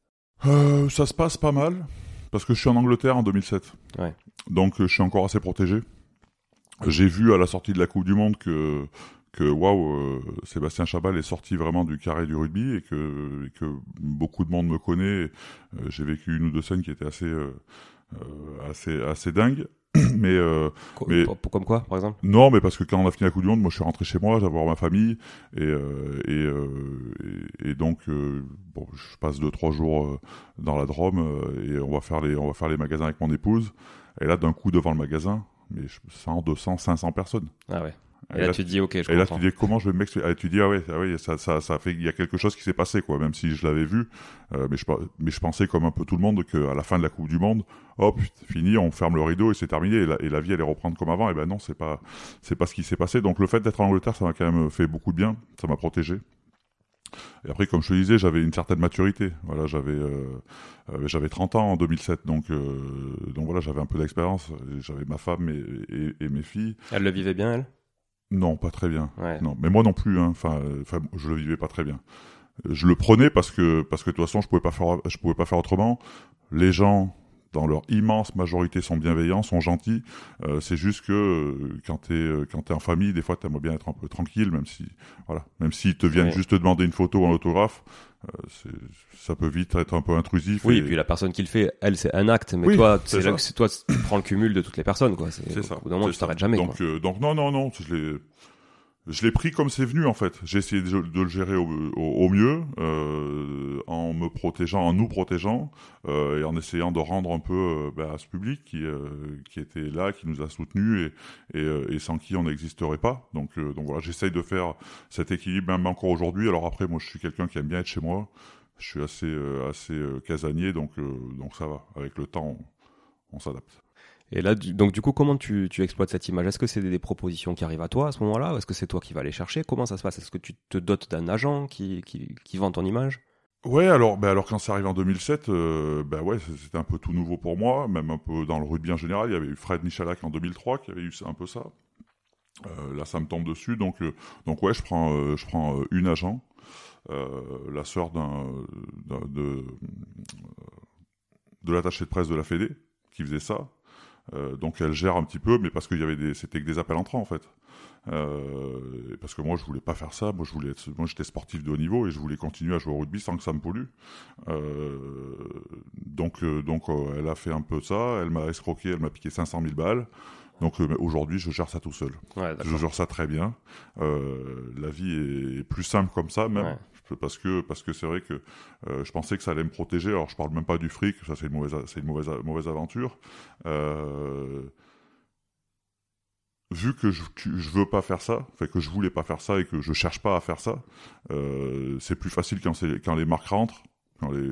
Euh, Ça se passe pas mal parce que je suis en Angleterre en 2007. Ouais. Donc euh, je suis encore assez protégé. J'ai vu à la sortie de la Coupe du Monde que que waouh, euh, Sébastien Chabal est sorti vraiment du carré du rugby et que, et que beaucoup de monde me connaît. J'ai vécu une ou deux scènes qui étaient assez assez assez dingues. <coughs> mais, euh, mais comme quoi, par exemple? Non, mais parce que quand on a fini la Coupe du Monde, moi je suis rentré chez moi, j'avais ma famille, et euh, et, euh, et, et, donc euh, bon, je passe deux trois jours dans la Drôme et on va faire les on va faire les magasins avec mon épouse. Et là, d'un coup, devant le magasin, mais 100, 200, 500 personnes. Ah ouais. Et, là, tu dis ok, je Et là tu dis comment je vais m'expliquer. tu dis ah ouais, ah ouais, ça, ça, ça fait il y a quelque chose qui s'est passé quoi, même si je l'avais vu, euh, mais je mais je pensais comme un peu tout le monde que à la fin de la Coupe du Monde, hop, fini, on ferme le rideau et c'est terminé et la, et la, vie allait reprendre comme avant. Et ben non, c'est pas c'est pas ce qui s'est passé. Donc le fait d'être en Angleterre, ça m'a quand même fait beaucoup de bien, ça m'a protégé. Et après, comme je te disais, j'avais une certaine maturité. Voilà, j'avais euh, euh j'avais 30 ans en 2007, donc euh, donc voilà, j'avais un peu d'expérience. J'avais ma femme et, et, et, mes filles. Elle le vivait bien, elle? Non, pas très bien. Non, mais moi non plus. Hein. Enfin, enfin, je le vivais pas très bien. Je le prenais parce que parce que de toute façon, je pouvais pas faire, je pouvais pas faire autrement. Les gens, dans leur immense majorité, sont bienveillants, sont gentils. Euh, c'est juste que euh, quand t'es euh, quand t'es en famille, des fois, t'aimerais bien être un peu tranquille, même si voilà, même s'ils te viennent juste te demander une photo ou un autographe. Euh, ça peut vite être un peu intrusif. Oui, et, puis la personne qui le fait, elle, c'est un acte, mais toi, c'est toi, tu prends le cumul de toutes les personnes, quoi. C'est ça. Au bout d'un moment, tu t'arrêtes jamais. Donc, euh, donc non, non, non, je je l'ai pris comme c'est venu en fait. J'ai essayé de, le gérer au, mieux, euh, en me protégeant, en nous protégeant, euh, et en essayant de rendre un peu euh, bah, à ce public qui euh, qui était là, qui nous a soutenus et et, euh, et sans qui on n'existerait pas. Donc donc voilà, j'essaye de faire cet équilibre même encore aujourd'hui. Alors après, moi, je suis quelqu'un qui aime bien être chez moi. Je suis assez assez casanier, donc donc ça va. Avec le temps, on s'adapte. Et là, donc du coup, comment tu, tu exploites cette image? Est-ce que c'est des, propositions qui arrivent à toi à ce moment-là? Est-ce que c'est toi qui vas les chercher? Comment ça se passe? Est-ce que tu te dotes d'un agent qui, qui, qui, vend ton image? Ouais, alors, ben alors quand ça arrive en 2007, euh, ben ouais, c'était un peu tout nouveau pour moi, même un peu dans le rugby en général. Il y avait eu Fred Michalak en 2003 qui avait eu un peu ça. Euh, là, ça me tombe dessus, donc euh, donc ouais, je prends euh, je prends une agent, la sœur d'un de de l'attaché de presse de la Fédé qui faisait ça. Euh, donc elle gère un petit peu, mais parce qu'il y avait des, c'était que des appels entrants en fait. Euh, parce que moi je voulais pas faire ça, moi je voulais être, moi j'étais sportif de haut niveau et je voulais continuer à jouer au rugby sans que ça me pollue. Euh, donc euh, donc elle a fait un peu ça, elle m'a escroqué, elle m'a piqué 500 000 balles. Donc aujourd'hui, je gère ça tout seul. Ouais, je gère ça très bien. La vie est plus simple comme ça, même. Ouais parce que parce que c'est vrai que euh, je pensais que ça allait me protéger. Alors je parle même pas du fric, ça c'est une mauvaise c'est une mauvaise mauvaise aventure. Euh, vu que je, je veux pas faire ça, que je voulais pas faire ça et que je cherche pas à faire ça, euh, c'est plus facile quand quand les marques rentrent, quand les,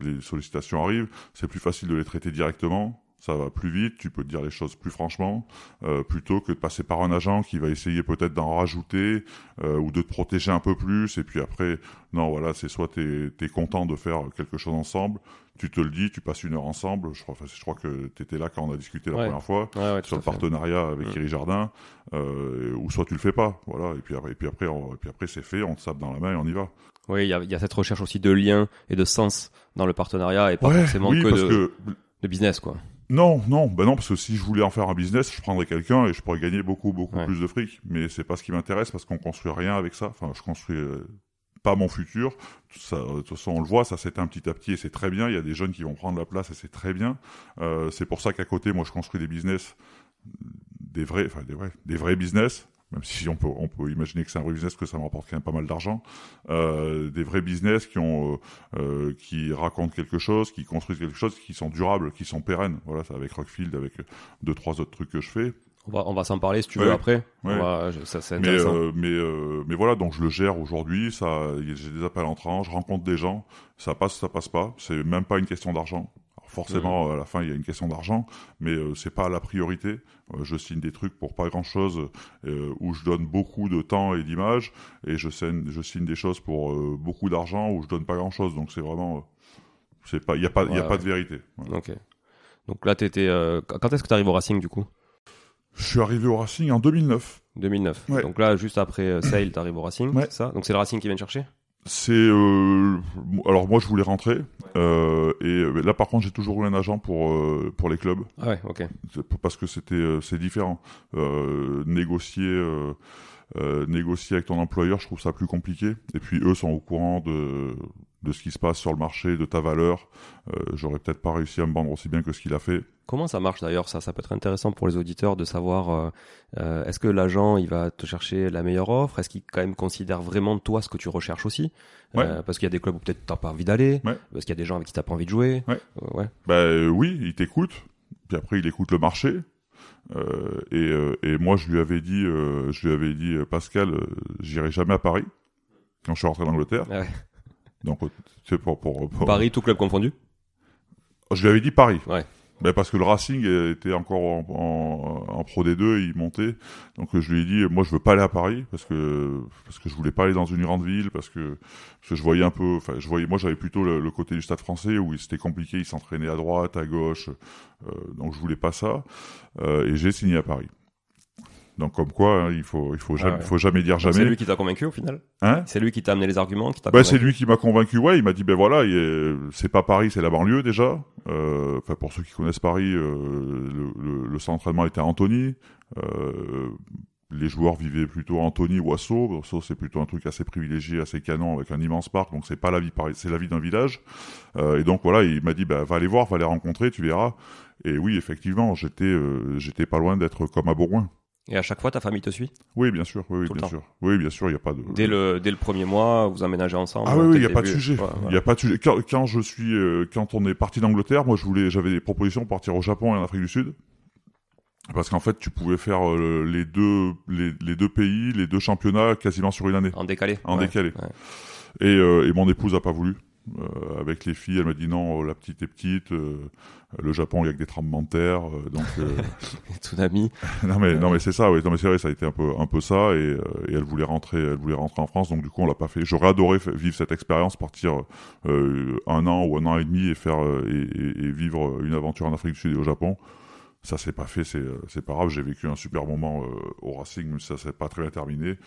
les sollicitations arrivent, c'est plus facile de les traiter directement ça va plus vite, tu peux te dire les choses plus franchement, euh, plutôt que de passer par un agent qui va essayer peut-être d'en rajouter euh, ou de te protéger un peu plus. Et puis après, non, voilà, c'est soit tu es, content de faire quelque chose ensemble, tu te le dis, tu passes une heure ensemble. Je crois, je crois que tu étais là quand on a discuté la première fois sur le partenariat avec mmh. Jardin, euh, ou soit tu le fais pas, voilà. Et puis après, et puis après, et puis après c'est fait, on te sape dans la main et on y va. Oui, il y a, y a, cette recherche aussi de lien et de sens dans le partenariat et pas forcément que, de, que de business, quoi. Non, non, ben non, parce que si je voulais en faire un business, je prendrais quelqu'un et je pourrais gagner beaucoup, beaucoup plus de fric. Mais c'est pas ce qui m'intéresse parce qu'on construit rien avec ça. Enfin, je construis euh, pas mon futur. Ça, de toute façon, on le voit, ça s'éteint petit à petit et c'est très bien. Il y a des jeunes qui vont prendre la place et c'est très bien. Euh, c'est pour ça qu'à côté, moi, je construis des business, des vrais, enfin des vrais, des vrais business même si on peut, on peut imaginer que c'est un vrai business, que ça me rapporte quand même pas mal d'argent, euh, des vrais business qui ont, euh, euh, qui racontent quelque chose, qui construisent quelque chose, qui sont durables, qui sont pérennes. Voilà, ça avec Rockfield, avec deux trois autres trucs que je fais. On va, on va s'en parler si tu veux après. Ouais. Va, ça, c'est Mais, euh, mais, euh, mais voilà, donc je le gère aujourd'hui. Ça, j'ai des appels entrants, je rencontre des gens. Ça passe, ça passe pas. C'est même pas une question d'argent. Forcément, à la fin, il y a une question d'argent, mais euh, c'est pas la priorité. Euh, je signe des trucs pour pas grand chose, euh, où je donne beaucoup de temps et d'images, et je signe, je signe des choses pour euh, beaucoup d'argent où je donne pas grand chose. Donc c'est vraiment, euh, c'est pas, il y a pas, il y a Ouais, pas de vérité. Voilà. Ok. Donc là, t'étais. Euh, quand est-ce que tu arrives au Racing du coup? Je suis arrivé au Racing en 2009. 2009. Ouais. Donc là, juste après euh, Sale, t'arrives au Racing, c'est ça? Donc c'est le Racing qui vient te chercher? C'est euh, alors moi je voulais rentrer euh, et euh, là par contre j'ai toujours eu un agent pour euh, pour les clubs. Ah ouais, ok. Parce que c'était c'est différent. Euh, négocier euh, négocier avec ton employeur je trouve ça plus compliqué et puis eux sont au courant de de ce qui se passe sur le marché de ta valeur euh, j'aurais peut-être pas réussi à me vendre aussi bien que ce qu'il a fait Comment ça marche d'ailleurs? Ça Ça peut être intéressant pour les auditeurs de savoir euh, est-ce que l'agent il va te chercher la meilleure offre? Est-ce qu'il quand même considère vraiment de toi ce que tu recherches aussi? Ouais. Euh, Parce qu'il y a des clubs où peut-être t'as pas envie d'aller, Ouais. parce qu'il y a des gens avec qui t'as pas envie de jouer. Ouais. Ouais. bah euh, oui il t'écoute puis après il écoute le marché et, euh, et moi je lui avais dit euh, je lui avais dit euh, Pascal euh, j'irai jamais à Paris quand je suis rentré d'Angleterre Ah ouais. donc euh, c'est pour, pour, pour- Paris, tout club confondu? Je lui avais dit Paris Ouais. Ben parce que le Racing était encore en, en, en Pro D2, il montait. Donc je lui ai dit, moi je veux pas aller à Paris parce que parce que je voulais pas aller dans une grande ville parce que parce que je voyais un peu, enfin je voyais, moi j'avais plutôt le, le côté du Stade Français où c'était compliqué, ils s'entraînaient à droite, à gauche, euh, donc je voulais pas ça euh, et j'ai signé à Paris. Donc comme quoi, hein, il faut il faut jamais, ouais. il faut jamais dire Donc, C'est jamais. lui qui t'a convaincu au final Hein? C'est lui qui t'a amené les arguments qui t'a bah, c'est lui qui m'a convaincu. Ouais, il m'a dit ben voilà, il est- c'est pas Paris, c'est la banlieue déjà. Euh, Enfin pour ceux qui connaissent Paris, euh, le, le, le centre d'entraînement était à Antony. Euh, les joueurs vivaient plutôt à Antony ou à Sceaux. Sceaux c'est plutôt un truc assez privilégié, assez canon avec un immense parc. Donc c'est pas la vie Paris, c'est la vie d'un village. Et donc voilà, il m'a dit bah va aller voir, va les rencontrer, tu verras. Et oui, effectivement, j'étais j'étais pas loin d'être comme à Bourgoin. Et à chaque fois, ta famille te suit? Oui, bien sûr, oui, bien temps. sûr. Oui, bien sûr, il y a pas de Dès le, dès le premier mois, vous emménagez ensemble Ah oui, il n'y a pas de sujet. Il a pas de sujet. Quand, quand je suis, euh, quand on est parti d'Angleterre, moi, je voulais, j'avais des propositions pour partir au Japon et en Afrique du Sud. Parce qu'en fait, tu pouvais faire euh, les deux, les, les deux pays, les deux championnats quasiment sur une année, En décalé en Ouais. décalé. ouais. Et, euh, et mon épouse a pas voulu. Euh, avec les filles, elle m'a dit non, la petite est petite. euh, le Japon, il y a que des tremblements de terre, euh, donc. euh, <laughs> Tsunami. <laughs> non mais non mais c'est ça, oui. Non mais c'est vrai, ça a été un peu un peu ça, et, et elle voulait rentrer, elle voulait rentrer en France, donc du coup on l'a pas fait. J'aurais adoré vivre cette expérience, partir un an ou un an et demi et faire et, et- et vivre une aventure en Afrique du Sud et au Japon. Ça s'est pas fait, c'est c'est pas grave. J'ai vécu un super moment au Racing, mais ça s'est pas très bien terminé.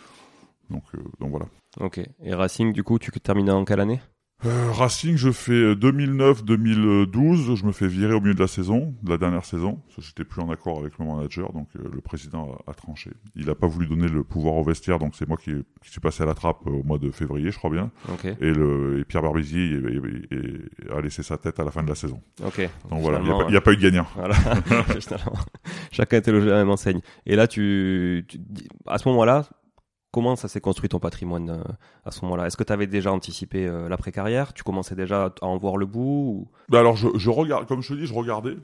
Donc donc voilà. Ok. Et Racing, du coup, tu termines en quelle année? Euh, Racing, je fais 2009-2012. Je me fais virer au milieu de la saison, de la dernière saison. Parce que J'étais plus en accord avec le manager, donc euh, le président a, a tranché. Il a pas voulu donner le pouvoir au vestiaire, donc c'est moi qui, qui suis passé à la trappe euh, au mois de février, je crois bien. Et, le, et Pierre Barbézier il- il- il- a laissé sa tête à la fin de la saison. Donc voilà, il n'y a, pas- a eu de gagnant. Voilà. <laughs> Chacun était logé à la même enseigne. Et là, tu, tu- à ce moment-là, comment ça s'est construit ton patrimoine euh, à ce moment-là? Est-ce que tu avais déjà anticipé euh, l'après-carrière? Tu commençais déjà à en voir le bout ou- Bah alors je, regarde, comme je te dis, je regardais.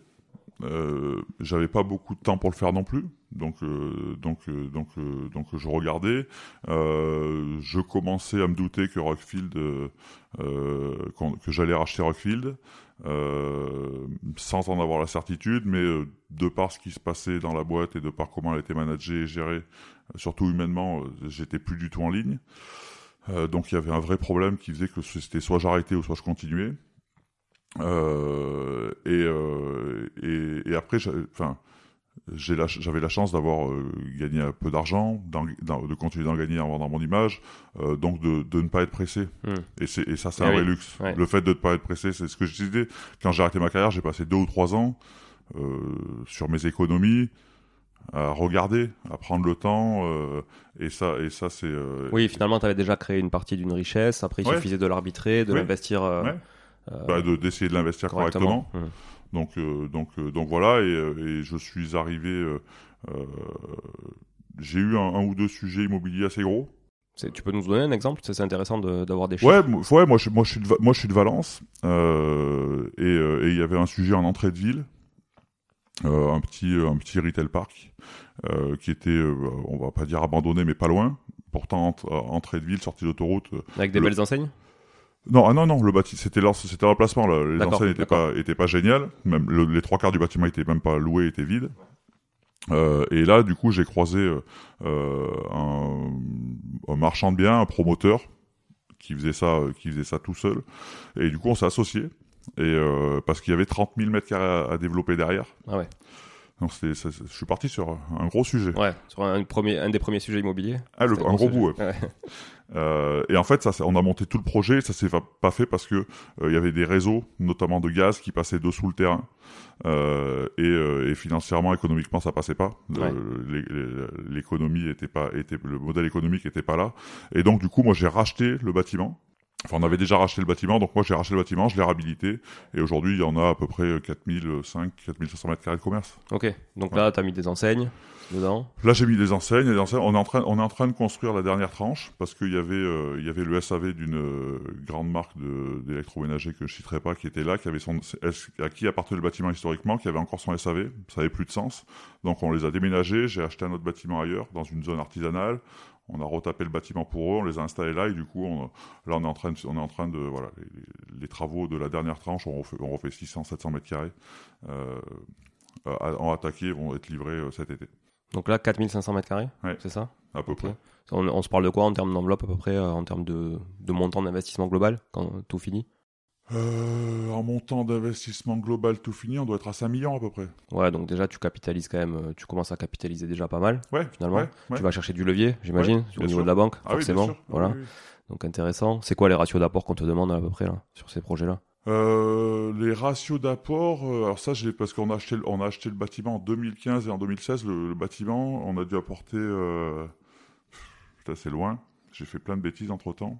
Euh, j'avais pas beaucoup de temps pour le faire non plus, donc euh, donc donc donc je regardais. Je commençais à me douter que Rockfield, que j'allais racheter Rockfield, sans en avoir la certitude, mais de par ce qui se passait dans la boîte et de par comment elle était managée et gérée, surtout humainement, euh, j'étais plus du tout en ligne. Euh, donc il y avait un vrai problème qui faisait que c'était soit j'arrêtais ou soit je continuais. Euh, et, euh, et, et après, enfin, la- j'avais la chance d'avoir gagné un peu d'argent, de continuer d'en gagner en vendant mon image, donc de, de ne pas être pressé. Hmm. Et, ça, c'est Eh un oui. vrai luxe. Ouais. Le fait de ne pas être pressé, c'est ce que je disais. Quand j'ai arrêté ma carrière, j'ai passé deux ou trois ans sur mes économies à regarder, à prendre le temps, euh, et ça, et ça c'est. euh, Oui, finalement, tu avais déjà créé une partie d'une richesse. Après, il Ouais. suffisait de l'arbitrer, de l'investir euh, Ouais. euh, bah, de- d'essayer de l'investir correctement. correctement. Hmm. Donc, donc, donc voilà, et, et je suis arrivé, j'ai eu un, un ou deux sujets immobiliers assez gros. Tu peux nous donner un exemple? C'est intéressant de- d'avoir des chiffres. Ouais, ouais, moi, je, moi, je suis de, moi, je suis de Valence, et il y avait un sujet en entrée de ville, euh, un petit, un petit retail park, euh, qui était, euh, on va pas dire abandonné, mais pas loin. Pourtant, euh, entrée de ville, sortie d'autoroute. euh, Avec des Le- belles enseignes? Non, ah non, non, le bâtiment, c'était c'était l'emplacement. là. Les enseignes n'étaient pas, étaient pas géniales. Même le- les trois quarts du bâtiment étaient même pas loués, étaient vides. Euh, et là, du coup, j'ai croisé euh, euh, un, un marchand de biens, un promoteur, qui faisait ça, euh, qui faisait ça tout seul. Et du coup, on s'est associés. Et euh, parce qu'il y avait 30 000 mètres carrés à, développer derrière. Ah ouais. Donc, je suis parti sur un gros sujet. Ouais, sur un, premier, un des premiers sujets immobiliers. Ah, le, un gros sujet. bout. ouais. Ouais. Euh, et en fait, ça, on a monté tout le projet. Ça s'est fa- pas fait parce que euh, il y avait des réseaux, notamment de gaz, qui passaient dessous le terrain. Euh, et, euh, et financièrement, économiquement, ça passait pas. Ouais. L'économie était pas, était le modèle économique était pas là. Et donc, du coup, moi, j'ai racheté le bâtiment. Enfin, on avait déjà racheté le bâtiment, donc moi j'ai racheté le bâtiment, je l'ai réhabilité, et aujourd'hui il y en a à peu près 4005, 4500 mètres carrés de commerce. Ok, donc Ouais. là, tu as mis des enseignes dedans. Là, j'ai mis des enseignes. et des enseignes. On est en train, on est en train de construire la dernière tranche parce qu'il y avait, euh, il y avait le SAV d'une euh, grande marque d'électroménager que je citerai pas, qui était là, qui avait son, à qui appartenait le bâtiment historiquement, qui avait encore son SAV. Ça avait plus de sens. Donc, on les a déménagés. J'ai acheté un autre bâtiment ailleurs, dans une zone artisanale. On a retapé le bâtiment pour eux, on les a installés là et du coup, on, là, on est en train de, on est en train de, voilà, les, travaux de la dernière tranche, on refait, on refait 600, 700 mètres carrés, euh, euh, en attaqué, vont être livrés euh, cet été, Donc là, 4500 mètres carrés, Ouais. c'est ça? À peu près. on, on se parle de quoi en termes d'enveloppe à peu près, euh, en termes de, de montant d'investissement global, quand tout finit? Euh, en montant d'investissement global tout fini, on doit être à 5 millions à peu près. Ouais, donc déjà, tu capitalises quand même, euh, tu commences à capitaliser déjà pas mal. Ouais, Finalement, ouais, ouais. Tu vas chercher du levier, j'imagine, au niveau sûr. de la banque, Ah forcément. voilà. oui, oui. Donc intéressant. C'est quoi les ratios d'apport qu'on te demande à peu près là, sur ces projets-là? Euh, les ratios d'apport, euh, alors ça, j'ai parce qu'on a acheté, le- on a acheté le bâtiment en 2015 et en 2016. Le, le bâtiment, on a dû apporter, euh, c'est loin. J'ai fait plein de bêtises entre temps.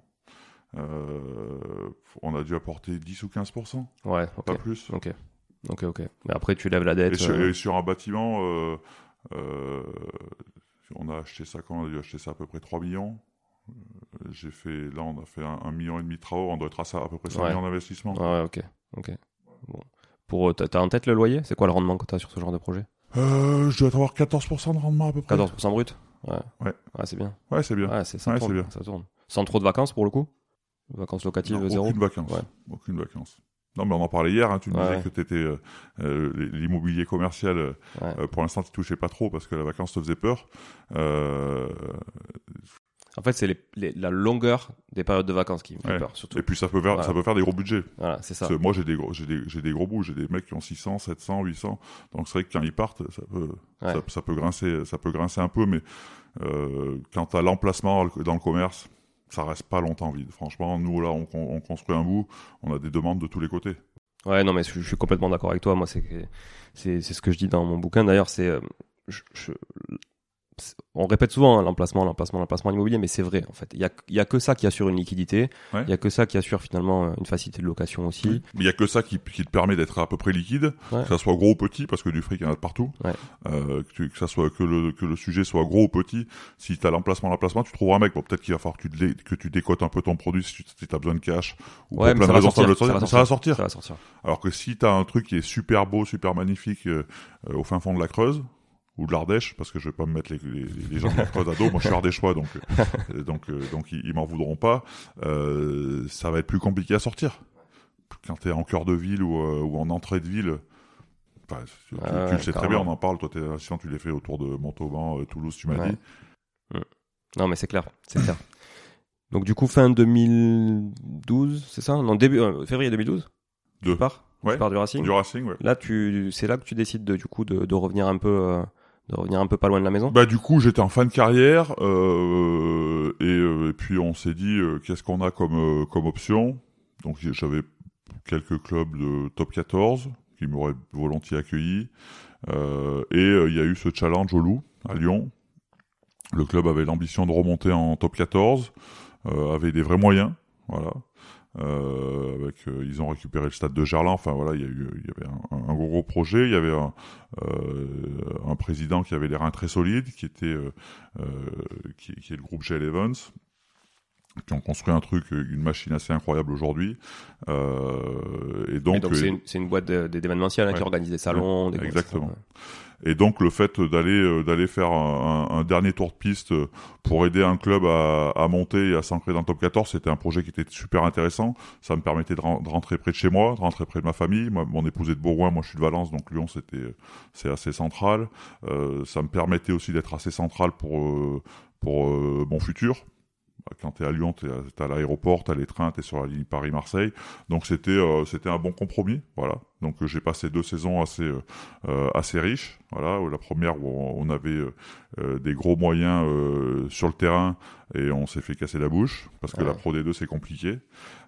On a dû apporter 10 ou 15 Ouais, pas ok. plus. Ok, ok, ok. Mais après, tu lèves la Et dette. sur, euh, et sur un bâtiment, euh, euh, on a acheté ça quand on a dû acheter ça à peu près 3 millions. Euh, J'ai fait, là, on a fait un, un million et demi de travaux. On doit être à ça à peu près 5 Ouais. millions d'investissement. Ouais, ok, ok. Bon. Pour, euh, t'as en tête le loyer? C'est quoi le rendement que t'as sur ce genre de projet? Euh, je dois avoir 14% de rendement à peu près. 14% brut? Ouais. Ouais. Ouais, c'est bien. Ouais, c'est bien. Ouais, c'est ça. Tourne. Ça tourne. Sans trop de vacances pour le coup? Vacances locatives Non, zéro aucune vacances. Ouais. Aucune vacances. Non, mais on en parlait hier. Hein, tu me Ouais. disais que t'étais euh, euh, l'immobilier commercial. euh, Ouais. pour l'instant, tu touchais pas trop parce que la vacance te faisait peur. Euh, En fait, c'est la longueur des périodes de vacances qui me fait Ouais. peur, surtout. et puis ça peut faire, Voilà. ça peut faire des gros budgets. Voilà, c'est ça. Moi, j'ai des gros, j'ai des, j'ai des gros bouts. J'ai des mecs qui ont 600, 700, 800. Donc c'est vrai que quand ils partent, ça peut, ça, ça peut grincer, ça peut grincer un peu. Mais quand t'as l'emplacement dans le commerce, ça reste pas longtemps vide. Franchement, nous là, on, on construit un bout, on a des demandes de tous les côtés. Ouais, non, mais je, suis complètement d'accord avec toi. Moi, c'est c'est ce que je dis dans mon bouquin. D'ailleurs, c'est euh, on répète souvent hein, l'emplacement, l'emplacement, l'emplacement immobilier, mais c'est vrai en fait. Il y a, il y a que ça qui assure une liquidité. Ouais. Il y a que ça qui assure finalement une facilité de location aussi. Mais il y a que ça qui, qui te permet d'être à peu près liquide, Ouais. que ça soit gros ou petit, parce que du fric il y en a de partout. Ouais. Euh, que, ça soit que le que le sujet soit gros ou petit. Si t'as l'emplacement, l'emplacement, tu trouveras un mec. Bon, peut-être qu'il va falloir que tu, que décotes un peu ton produit si tu as besoin de cash ou pour plein ça de va raisons, ça va mais ça va sortir. Ça va sortir. Alors que si t'as un truc qui est super beau, super magnifique euh, euh, au fin fond de la Creuse ou de l'Ardèche, parce que je vais pas me mettre les, les, les gens de à dos, moi je suis ardéchois, donc euh, donc euh, donc ils, ils m'en voudront pas. Euh, ça va être plus compliqué à sortir. Quand t'es en cœur de ville ou, ou en entrée de ville, enfin, tu, tu le sais très bien, on en parle. Toi, t'es, sinon tu les fais autour de Montauban, Toulouse, tu m'as Ouais. dit. Non, mais c'est clair, c'est clair. Donc du coup, fin 2012, c'est ça? Non, début euh, février 2012. Deux. Tu pars? Ouais. Tu pars du Racing? Du Racing, ouais. Là, tu, c'est là que tu décides de, du coup de, de revenir un peu, euh, de revenir un peu pas loin de la maison. Bah du coup j'étais en fin de carrière euh, et, euh, et puis on s'est dit euh, qu'est-ce qu'on a comme comme option? Donc j'avais quelques clubs de top 14 qui m'auraient volontiers accueilli et il y a eu ce challenge au Loup à Lyon. Le club avait l'ambition de remonter en top 14, euh, avait des vrais moyens, voilà. Avec, ils ont récupéré le stade de Gerland. Enfin voilà, il y avait un, gros, projet. Il y avait un, un, président qui avait les reins très solides, qui était qui, qui, est le groupe GL Evans qui ont construit un truc, une machine assez incroyable aujourd'hui. Euh, et donc, c'est une, une, boîte d'événementiel hein, qui organise des salons, des exactement. Et donc le fait d'aller euh, d'aller faire un, un, dernier tour de piste pour aider un club à, à monter et à s'ancrer dans le top 14, c'était un projet qui était super intéressant. Ça me permettait de, rentrer près de chez moi, de rentrer près de ma famille. Moi, mon épouse est de Bourgoin, moi je suis de Valence, donc Lyon c'était c'est assez central. Euh, ça me permettait aussi d'être assez central pour euh, pour euh, mon futur quand tu es à Lyon, tu à, l'aéroport, tu as les trains, tu sur la ligne Paris-Marseille. Donc c'était euh, c'était un bon compromis, voilà. Donc euh, j'ai passé deux saisons assez euh, assez riches, voilà. La première où on avait des gros moyens sur le terrain et on s'est fait casser la bouche parce que la Pro D2 c'est compliqué.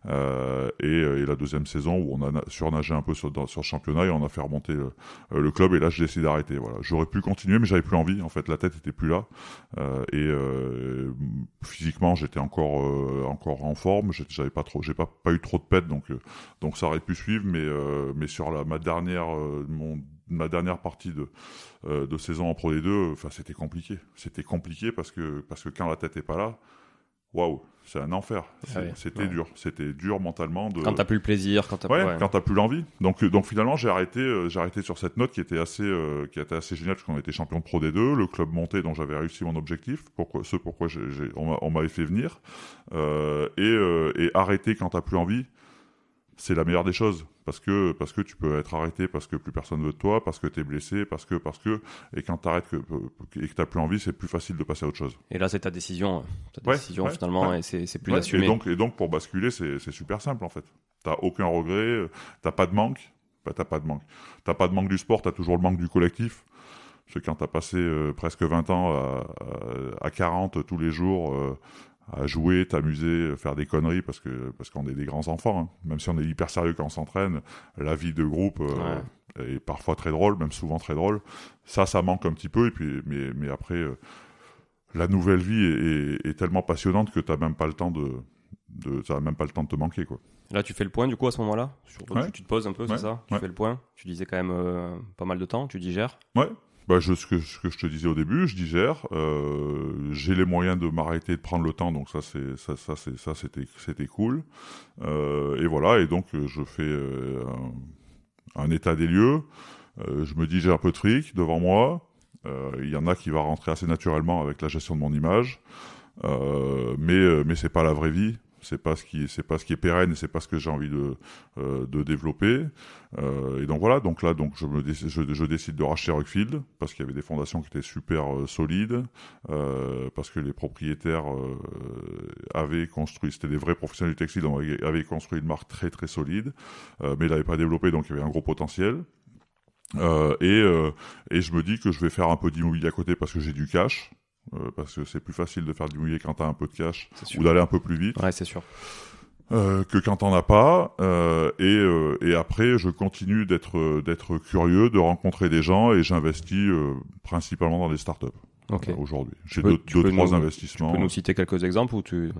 Euh, et, et, la deuxième saison où on a surnagé un peu sur, sur le championnat et on a fait remonter le, le club et là j'ai décidé d'arrêter. Voilà, j'aurais pu continuer mais j'avais plus envie. En fait, la tête était plus là euh, et euh, physiquement j'étais encore euh, encore en forme. J'avais pas trop, j'ai pas pas eu trop de pète donc donc ça aurait pu suivre. Mais mais sur la, ma dernière mon ma dernière partie de, de saison en Pro D2, enfin c'était compliqué. C'était compliqué parce que parce que quand la tête est pas là, waouh, c'est un enfer. Ah c'était dur, c'était dur mentalement. De... Quand t'as plus le plaisir, quand t'as ouais, quand t'as plus l'envie. Donc, euh, donc finalement, j'ai arrêté, euh, j'ai arrêté sur cette note qui était assez, euh, qui était assez géniale parce qu'on était champion de Pro D2, le club monté dont j'avais réussi mon objectif, pourquoi, ce pourquoi on m'avait fait venir, euh, et, et arrêter quand t'as plus envie c'est la meilleure des choses. Parce que parce que tu peux être arrêté parce que plus personne veut de toi parce que tu es blessé parce que parce que et quand t'arrêtes que et que t'as plus envie c'est plus facile de passer à autre chose. Et là c'est ta décision ta décision finalement et c'est plus assumé et donc et donc pour basculer c'est c'est super simple en fait. T'as aucun regret t'as pas de manque. Bah, t'as pas de manque. T'as pas de manque du sport t'as toujours le manque du collectif. Parce que quand t'as passé euh, presque 20 ans à, à, à, 40 tous les jours euh, à jouer, t'amuser, faire des conneries parce que parce qu'on est des grands enfants. Hein. Même si on est hyper sérieux quand on s'entraîne, la vie de groupe euh, est parfois très drôle, même souvent très drôle. Ça, ça manque un petit peu. Et puis, mais mais après, euh, la nouvelle vie est, est, tellement passionnante que t'as même pas le temps de de ça même pas le temps de te manquer quoi. Là, tu fais le point du coup à ce moment-là? Tu, te poses un peu, c'est ça? Tu fais le point? Tu disais quand même euh, pas mal de temps. Tu digères? Ouais, bah, je, ce, que, ce que je te disais au début, je digère. Euh, j'ai les moyens de m'arrêter, de prendre le temps, donc ça, c'est ça, ça, c'est ça, c'était, c'était cool. Euh, et voilà. Et donc, je fais euh, un, état des lieux. Euh, je me dis, j'ai un peu de fric devant moi. Euh, il y en a qui va rentrer assez naturellement avec la gestion de mon image, mais mais c'est pas la vraie vie c'est pas ce qui c'est pas ce qui est pérenne et c'est pas ce que j'ai envie de euh, de développer. Euh, et donc voilà donc là donc je me décide, je, je, décide de racheter Rockfield parce qu'il y avait des fondations qui étaient super euh, solides parce que les propriétaires avaient construit c'était des vrais professionnels du textile donc avaient construit une marque très très solide mais ils l'avaient pas développé donc il y avait un gros potentiel. Et et je me dis que je vais faire un peu d'immobilier à côté parce que j'ai du cash euh, parce que c'est plus facile de faire du mouillé quand t'as un peu de cash ou d'aller un peu plus vite. Ouais, c'est sûr. Euh, que quand t'en as pas euh, et, euh, et après je continue d'être d'être curieux de rencontrer des gens et j'investis euh, principalement dans des startups okay. aujourd'hui j'ai deux, deux trois investissements tu peux nous citer quelques exemples ou tu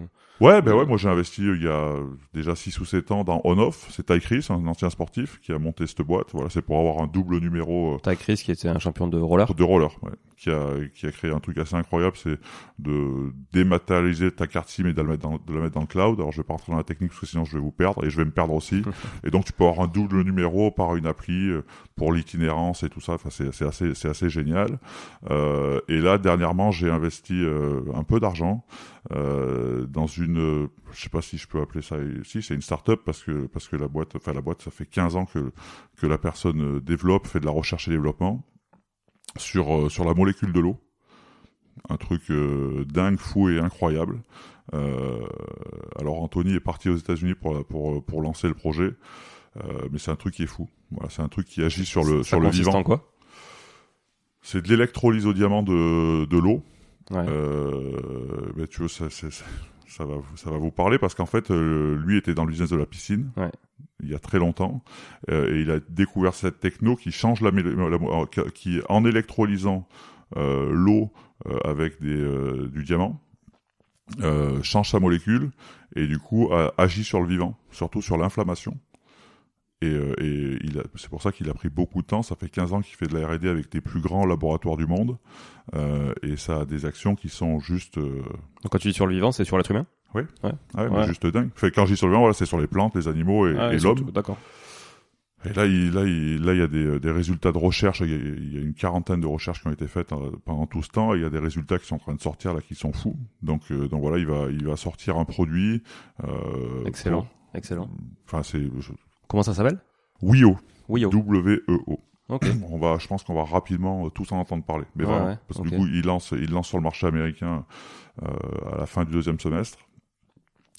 Ouais, ben ouais, moi j'ai investi euh, il y a déjà 6 ou 7 ans dans On-Off, c'est Ty Chris, un ancien sportif qui a monté cette boîte. Voilà, c'est pour avoir un double numéro. Euh, Ty Chris qui était un champion de roller. De roller, ouais. Qui a, qui a créé un truc assez incroyable, c'est de dématérialiser ta carte SIM et de la, mettre dans, de la mettre dans le cloud. Alors je vais pas rentrer dans la technique parce que sinon je vais vous perdre et je vais me perdre aussi. <laughs> et donc tu peux avoir un double numéro par une appli euh, pour l'itinérance et tout ça. Enfin, c'est, c'est assez, c'est assez génial. Euh, et là, dernièrement, j'ai investi euh, un peu d'argent euh, dans une, je sais pas si je peux appeler ça, si c'est une start-up parce que parce que la boîte, enfin la boîte, ça fait 15 ans que que la personne développe, fait de la recherche et développement sur euh, sur la molécule de l'eau, un truc euh, dingue, fou et incroyable. Euh, alors Anthony est parti aux États-Unis pour pour pour lancer le projet, euh, mais c'est un truc qui est fou. Voilà, c'est un truc qui agit sur le ça sur le vivant. En quoi? C'est de l'électrolyse au diamant de de l'eau Ouais. Euh, ben, tu vois, ça, ça, ça, va, ça va vous parler parce qu'en fait, euh, lui était dans l'usine de la piscine ouais. il y a très longtemps euh, et il a découvert cette techno qui change la, la qui en électrolysant euh, l'eau euh, avec des, du diamant euh, change sa molécule et du coup agit sur le vivant, surtout sur l'inflammation. Et, euh, et c'est pour ça qu'il a pris beaucoup de temps. Ça fait 15 ans qu'il fait de la R&D avec les plus grands laboratoires du monde. Euh, et ça a des actions qui sont juste... Euh, Donc quand tu dis sur le vivant, c'est sur l'être humain? Oui, ouais. ouais, juste dingue. Fait, quand je dis sur le vivant, voilà, c'est sur les plantes, les animaux et, ah, et l'homme. D'accord. Et là, il, là, il, là, il y a des, des résultats de recherche. Il y, a, il y, a, une quarantaine de recherches qui ont été faites pendant tout ce temps. Et il y a des résultats qui sont en train de sortir là, qui sont fous. Donc, euh, donc voilà, il va, il va sortir un produit. Excellent, excellent. Enfin, c'est. Comment ça s'appelle? WIO. WIO. W-E-O. Okay. <clears throat> On va, je pense qu'on va rapidement tous en entendre parler. Mais voilà, parce que du coup, il lance, il lance sur le marché américain euh, à la fin du deuxième semestre.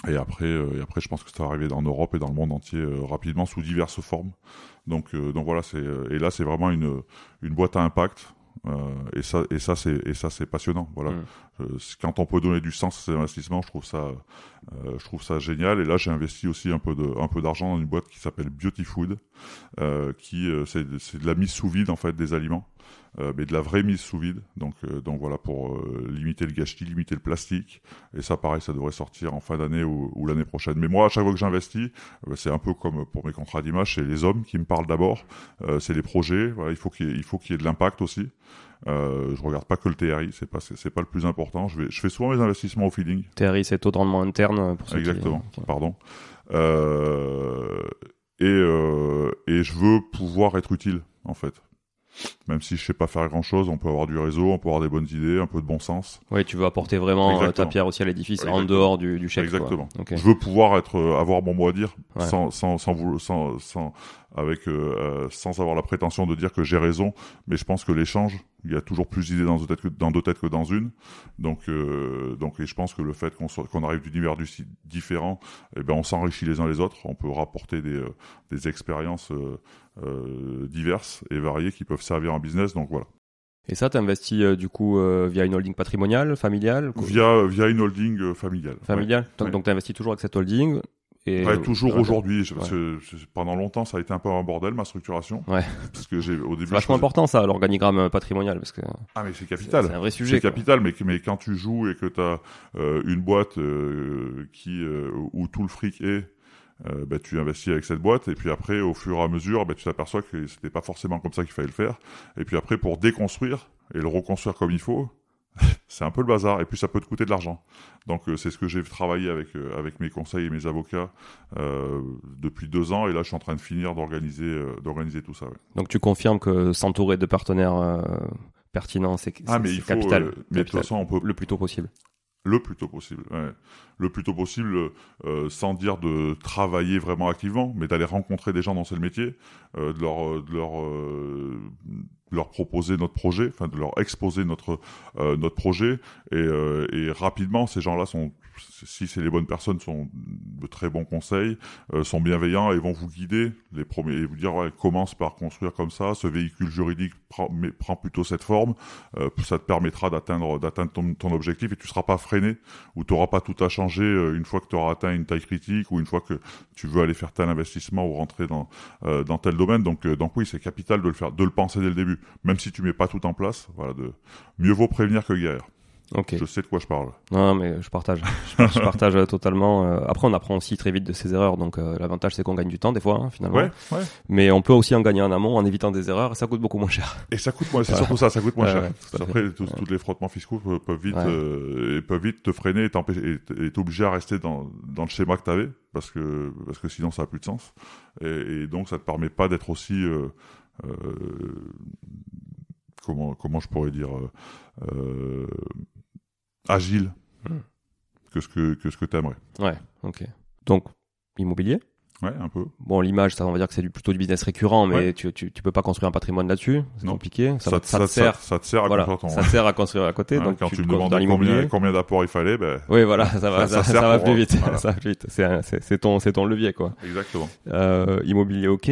Et après, euh, et après, je pense que ça va arriver en Europe et dans le monde entier euh, rapidement sous diverses formes. Donc, euh, donc voilà, c'est et là c'est vraiment une une boîte à impact. Et ça, et ça c'est et ça c'est passionnant. Voilà, mm. quand on peut donner du sens à ces investissements, je trouve ça, je trouve ça génial. Et là, j'ai investi aussi un peu de un peu d'argent dans une boîte qui s'appelle Beauty Food, qui c'est c'est de la mise sous vide en fait des aliments. Euh, mais de la vraie mise sous vide. Donc, euh, donc voilà, pour euh, limiter le gâchis, limiter le plastique. Et ça, pareil, ça devrait sortir en fin d'année ou, ou l'année prochaine. Mais moi, à chaque fois que j'investis, c'est un peu comme pour mes contrats d'image, c'est les hommes qui me parlent d'abord, c'est les projets. Voilà, il faut qu'il y, ait, il faut qu'il y ait de l'impact aussi. Euh, je regarde pas que le TRI, c'est pas c'est pas le plus important. Je vais je fais souvent mes investissements au feeling. TRI, c'est taux de rendement interne pour ceux Exactement. Pardon. Euh, et euh, et je veux pouvoir être utile en fait. Même si je sais pas faire grand chose, on peut avoir du réseau, on peut avoir des bonnes idées, un peu de bon sens. Oui, tu veux apporter vraiment euh, ta pierre aussi à l'édifice en dehors du, du chèque. Exactement. Je veux pouvoir être, euh, avoir mon mot à dire sans, sans, sans, sans, sans, avec euh, sans avoir la prétention de dire que j'ai raison, mais je pense que l'échange, il y a toujours plus d'idées dans deux têtes que dans deux têtes que dans une. Donc euh, donc et je pense que le fait qu'on qu'on arrive d'univers du différents, eh ben on s'enrichit les uns les autres, on peut rapporter des euh, des expériences diverses et variées qui peuvent servir en business. Donc voilà. Et ça, tu investi du coup via une holding patrimoniale, familiale Via via une holding familiale. Familiale? Donc, donc tu investis toujours avec cette holding. Et ouais, toujours aujourd'hui. Parce que pendant longtemps, ça a été un peu un bordel ma structuration. Ouais. Parce que j'ai au début. C'est vachement important ça, l'organigramme patrimonial, parce que. Ah mais c'est capital. C'est un vrai sujet. C'est capital, mais mais quand tu joues et que tu as euh, une boîte euh, qui euh, où tout le fric est. Euh, bah, tu investis avec cette boîte et puis après au fur et à mesure bah, tu t'aperçois que c'était pas forcément comme ça qu'il fallait le faire et puis après pour déconstruire et le reconstruire comme il faut <laughs> c'est un peu le bazar et puis ça peut te coûter de l'argent. Donc euh, c'est ce que j'ai travaillé avec euh, avec mes conseils et mes avocats euh, depuis deux ans et là je suis en train de finir d'organiser d'organiser tout ça. Ouais. Donc tu confirmes que s'entourer de partenaires pertinents c'est ah, mais il capital, faut, mais de toute façon on peut le plus tôt possible. Le plus tôt possible, ouais. Le plus tôt possible, euh, sans dire de travailler vraiment activement, mais d'aller rencontrer des gens dans ce métier, euh, de leur, de leur leur proposer notre projet, enfin de leur exposer notre euh, notre projet. Et, euh, rapidement ces gens-là sont si c'est les bonnes personnes sont de très bons conseils, euh, sont bienveillants et vont vous guider. Les premiers et vous dire commence par construire comme ça, ce véhicule juridique prend, mais, prend plutôt cette forme, euh, ça te permettra d'atteindre d'atteindre ton, objectif et tu seras pas freiné ou tu n'auras pas tout à changer euh, une fois que tu auras atteint une taille critique ou une fois que tu veux aller faire tel investissement ou rentrer dans dans tel domaine. Donc donc oui, c'est capital de le faire, de le penser dès le début même si tu mets pas tout en place, voilà, de mieux vaut prévenir que guérir. Okay. Je sais de quoi je parle. Non, mais je partage. je partage euh, totalement. Euh, après, on apprend aussi très vite de ses erreurs, donc euh, l'avantage c'est qu'on gagne du temps des fois, hein, finalement. Ouais, ouais. Mais on peut aussi en gagner en amont en évitant des erreurs. Et ça coûte beaucoup moins cher. Et ça coûte moins. C'est surtout ça, ça coûte moins cher. Après, tous les frottements fiscaux peuvent vite, euh, peuvent vite te freiner et t'obliger à rester dans dans le schéma que t'avais, parce que parce que sinon ça a plus de sens. Et, et donc ça te permet pas d'être aussi comment comment je pourrais dire euh, agile hmm. que ce que que ce que t'aimerais. Ouais, ok. Donc immobilier. Ouais, un peu. Bon, l'image, ça, on va dire que c'est du, plutôt du business récurrent, mais ouais. tu, tu, tu peux pas construire un patrimoine là-dessus? C'est compliqué. Ça, ça, ça, te sert. Ça, te sert à voilà, construire ton... Ça sert à construire à côté. Ouais, donc, quand tu, tu me demandes combien, combien d'apports il fallait, ben. Oui, voilà, ça va, ça, ça, va plus vite. Voilà. <laughs> ça va plus vite. C'est ton, c'est ton levier, quoi. Exactement. Euh, immobilier, ok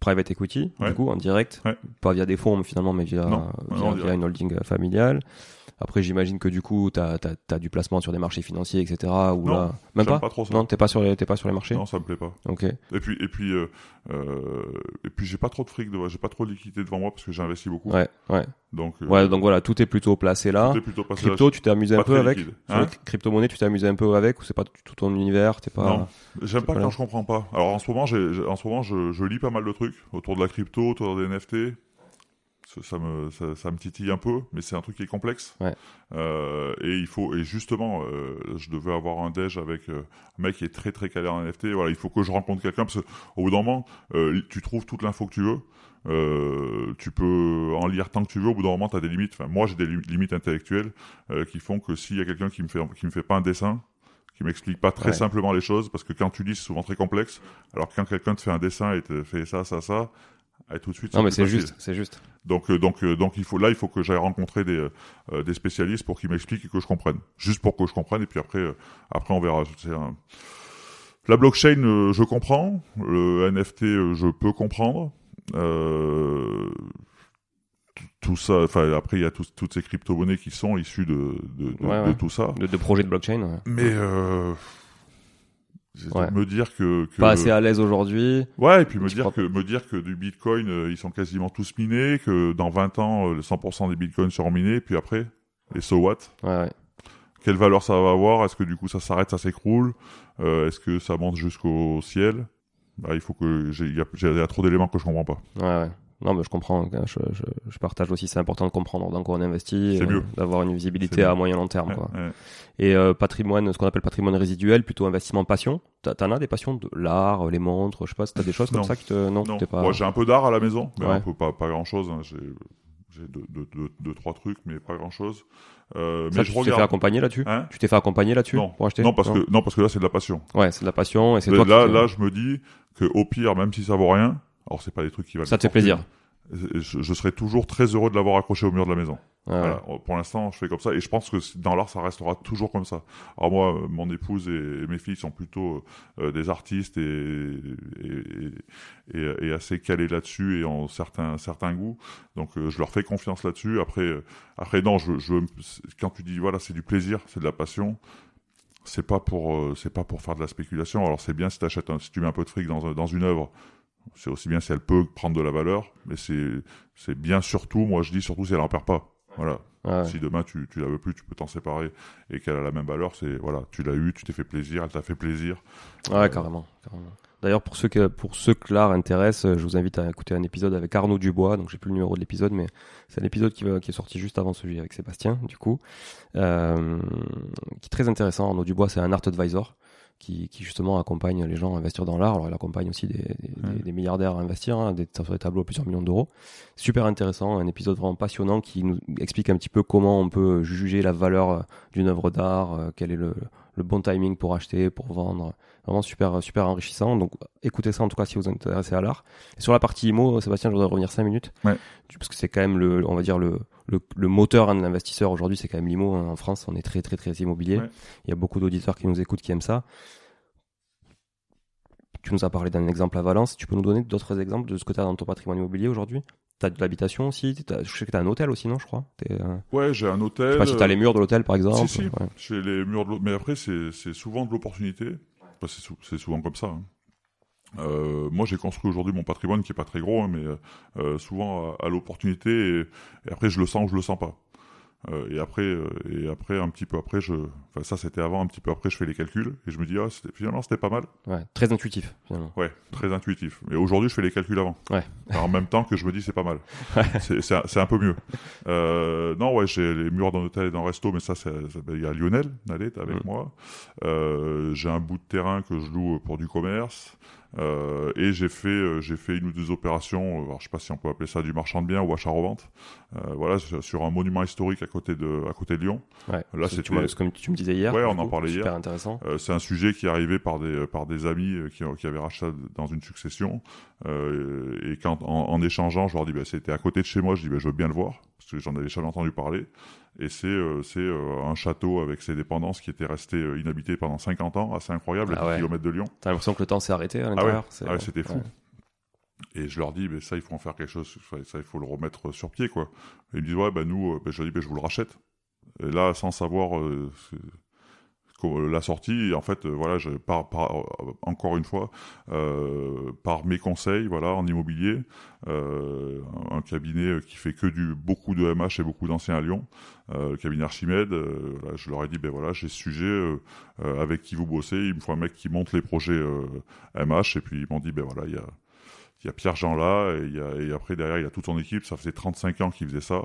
private equity, du coup, en direct, pas via des fonds finalement, mais via, non, via, via une holding familiale. Après, j'imagine que du coup, tu as, as, du placement sur des marchés financiers, etc. Ou non, là... Même pas, pas trop ça. Non, t'es pas sur les, t'es pas sur les marchés. Non, ça me plaît pas. Ok. Et puis, et puis, euh, euh, et puis, j'ai pas trop de fric, de, j'ai pas trop de liquidité devant moi parce que j'ai investi beaucoup. Ouais, ouais. Donc, euh, Ouais, donc voilà, tout est plutôt placé là. tout est plutôt Crypto, tu t'es amusé un peu avec Hein les crypto-monnaies, tu t'es amusé un peu avec ou c'est pas tout ton univers T'es pas. Non, j'aime pas pas quand je comprends pas. Alors en ce moment, j'ai, j'ai- en ce moment, je, je lis pas mal de trucs autour de la crypto, autour des NFT. Ça, me, ça, ça me titille un peu, mais c'est un truc qui est complexe. Ouais. Euh, et il faut, et justement, euh, je devais avoir un déj avec euh, un mec qui est très très calé en NFT. Voilà, il faut que je rencontre quelqu'un parce qu'au bout d'un moment, tu trouves toute l'info que tu veux. Tu peux en lire tant que tu veux. Au bout d'un moment, tu as des limites. Enfin, moi, j'ai des lim- limites intellectuelles qui font que s'il y a quelqu'un qui me fait, qui me fait pas un dessin, qui m'explique pas très Ouais. simplement les choses, parce que quand tu lis, c'est souvent très complexe. Alors que quand quelqu'un te fait un dessin et te fait ça, ça, ça, tout de suite. Non, mais c'est juste, c'est juste. Donc, euh, donc, euh, donc, il faut là, il faut que j'aille rencontrer des, euh, des spécialistes pour qu'ils m'expliquent et que je comprenne, juste pour que je comprenne. Et puis après, euh, après, on verra. Un- La blockchain, euh, je comprends. Le NFT, je peux comprendre. Tout- ça. Enfin, après, il y a toutes ces crypto-monnaies qui sont issues de, de, de- Ouais, de ouais. tout ça. De, projets de blockchain. ouais. Mais Ouais. me dire que, que Pas assez à l'aise aujourd'hui. ouais et puis me dire que me dire que du Bitcoin euh, ils sont quasiment tous minés que dans 20 ans euh, le 100% des Bitcoins seront minés puis après et so what? Ouais, ouais. quelle valeur ça va avoir? Est-ce que du coup ça s'arrête ça s'écroule? Euh, est-ce que ça monte jusqu'au ciel? Bah, il faut que j'ai il y a, j'ai- il y a trop d'éléments que je comprends pas Ouais, ouais. Non, mais je comprends. Je, je, je partage aussi. C'est important de comprendre dans quoi on investit, euh, d'avoir une visibilité à moyen long terme. Ouais, Quoi. ouais. Et euh, patrimoine, ce qu'on appelle patrimoine résiduel, plutôt investissement passion. T'en as des passions de l'art, les montres, je sais pas. Si t'as des choses comme Non. ça qui te non, non pas. Moi, j'ai un peu d'art à la maison mais Ouais. un peu pas pas grand chose j'ai j'ai deux, deux, deux, deux, trois trucs mais pas grand chose euh, Ça, mais tu je t'es fait accompagner là-dessus? Hein? Tu t'es fait accompagner là-dessus? Non. pour acheter? Non parce que non parce que là c'est de la passion Ouais, c'est de la passion et c'est toi là, là, je me dis que au pire, même si ça vaut rien, alors c'est pas des trucs qui valent. ça te fait plaisir. Je, je serais toujours très heureux de l'avoir accroché au mur de la maison. Voilà. Pour l'instant, je fais comme ça et je pense que dans l'art, ça restera toujours comme ça. Alors moi, mon épouse et, mes filles sont plutôt euh, des artistes et, et, et, et assez calés là-dessus et ont certains certains goûts. Donc euh, je leur fais confiance là-dessus. Après, euh, après non, je, je quand tu dis voilà, c'est du plaisir, c'est de la passion. C'est pas pour euh, c'est pas pour faire de la spéculation. Alors c'est bien si t'achètes un, si tu mets un peu de fric dans une œuvre. C'est aussi bien si elle peut prendre de la valeur, mais c'est bien surtout, moi je dis surtout si elle en perd pas. Voilà. ouais. Si demain tu, tu la veux plus, tu peux t'en séparer et qu'elle a la même valeur, c'est voilà, tu l'as eu, tu t'es fait plaisir, elle t'a fait plaisir. Ouais, carrément. carrément. D'ailleurs, pour ceux que pour ceux que l'art intéresse, euh, je vous invite à écouter un épisode avec Arnaud Dubois. Donc, j'ai plus le numéro de l'épisode, mais c'est un épisode qui, va- qui est sorti juste avant celui avec Sébastien, du coup, euh, qui est très intéressant. Arnaud Dubois, c'est un art advisor qui, qui justement accompagne les gens à investir dans l'art. Alors, il accompagne aussi des, des, Ouais. des- des milliardaires à investir, hein, des, sur des tableaux à plusieurs millions d'euros. Super intéressant, un épisode vraiment passionnant qui nous explique un petit peu comment on peut juger la valeur euh, d'une œuvre d'art, euh, quel est le, le bon timing pour acheter, pour vendre. Vraiment super, super enrichissant. Donc, écoutez ça en tout cas si vous êtes intéressé à l'art. Et sur la partie IMO, Sébastien, je voudrais revenir 5 minutes. Ouais. Parce que c'est quand même le, on va dire le, le, le moteur hein, de l'investisseur aujourd'hui, c'est quand même l'IMO. hein. En France, on est très, très, très immobilier. Ouais. Il y a beaucoup d'auditeurs qui nous écoutent, qui aiment ça. Tu nous as parlé d'un exemple à Valence. Tu peux nous donner d'autres exemples de ce que tu as dans ton patrimoine immobilier aujourd'hui? Tu as de l'habitation aussi T'as- Je sais que tu as un hôtel aussi, non, je crois T'es, euh, Ouais, j'ai un Je hôtel. sais pas si tu as les murs de l'hôtel, par exemple. Si, si. Ouais. Chez les murs de. Mais après, c'est c'est souvent de l'opportunité. Enfin, c'est sou- c'est souvent comme ça. hein. Euh, moi, j'ai construit aujourd'hui mon patrimoine qui est pas très gros, hein, mais euh, souvent à, à l'opportunité. Et, et après, je le sens ou je le sens pas. Euh, et après, euh, et après, un petit peu après, je, enfin ça c'était avant, un petit peu après, je fais les calculs et je me dis ah c'était- finalement c'était pas mal. Ouais, Très intuitif, finalement. Ouais, très intuitif. Mais aujourd'hui, je fais les calculs avant. Ouais. Alors, en même temps que je me dis c'est pas mal. <laughs> c'est c'est un, c'est un peu mieux. Euh, non, ouais, j'ai les murs d'un hôtel et d'un resto, mais ça, c'est- ben, il y a Lionel, allez, t'es avec Mm. moi. J'ai un bout de terrain que je loue pour du commerce. Euh, et j'ai fait, euh, j'ai fait une ou deux opérations. euh, Alors, je sais pas si on peut appeler ça du marchand de biens ou achat-revente. Euh, voilà, sur, un monument historique à côté de, à côté de Lyon. Ouais. Là, c'était- Comme tu me disais hier. Ouais, on en parlait hier. Super intéressant. C'est un sujet qui est arrivé par des par des amis qui, qui avaient racheté dans une succession et quand en, en échangeant je leur dis bah, c'était à côté de chez moi je dis bah, je veux bien le voir parce que j'en avais jamais entendu parler. Et c'est euh, c'est euh, un château avec ses dépendances qui était resté euh, inhabité pendant 50 ans assez incroyable Ah à 10 ouais. km de Lyon. T'as l'impression que le temps s'est arrêté à ah ouais, l'intérieur ah ouais, c'était fou. Ouais. et je leur dis mais ça il faut en faire quelque chose ça, il faut le remettre sur pied quoi. Et ils me disent ouais bah nous bah, je leur dis bah, je vous le rachète. Et là sans savoir la sortie en fait voilà je par, encore une fois par mes conseils voilà en immobilier un cabinet qui fait que du beaucoup de MH et beaucoup d'anciens à Lyon le cabinet Archimède je leur ai dit ben voilà j'ai ce sujet avec qui vous bossez il me faut un mec qui monte les projets MH et puis ils m'ont dit ben voilà il y a il y a Pierre Jean là, et, il y a, et, après derrière il y a toute son équipe, ça faisait 35 ans qu'il faisait ça,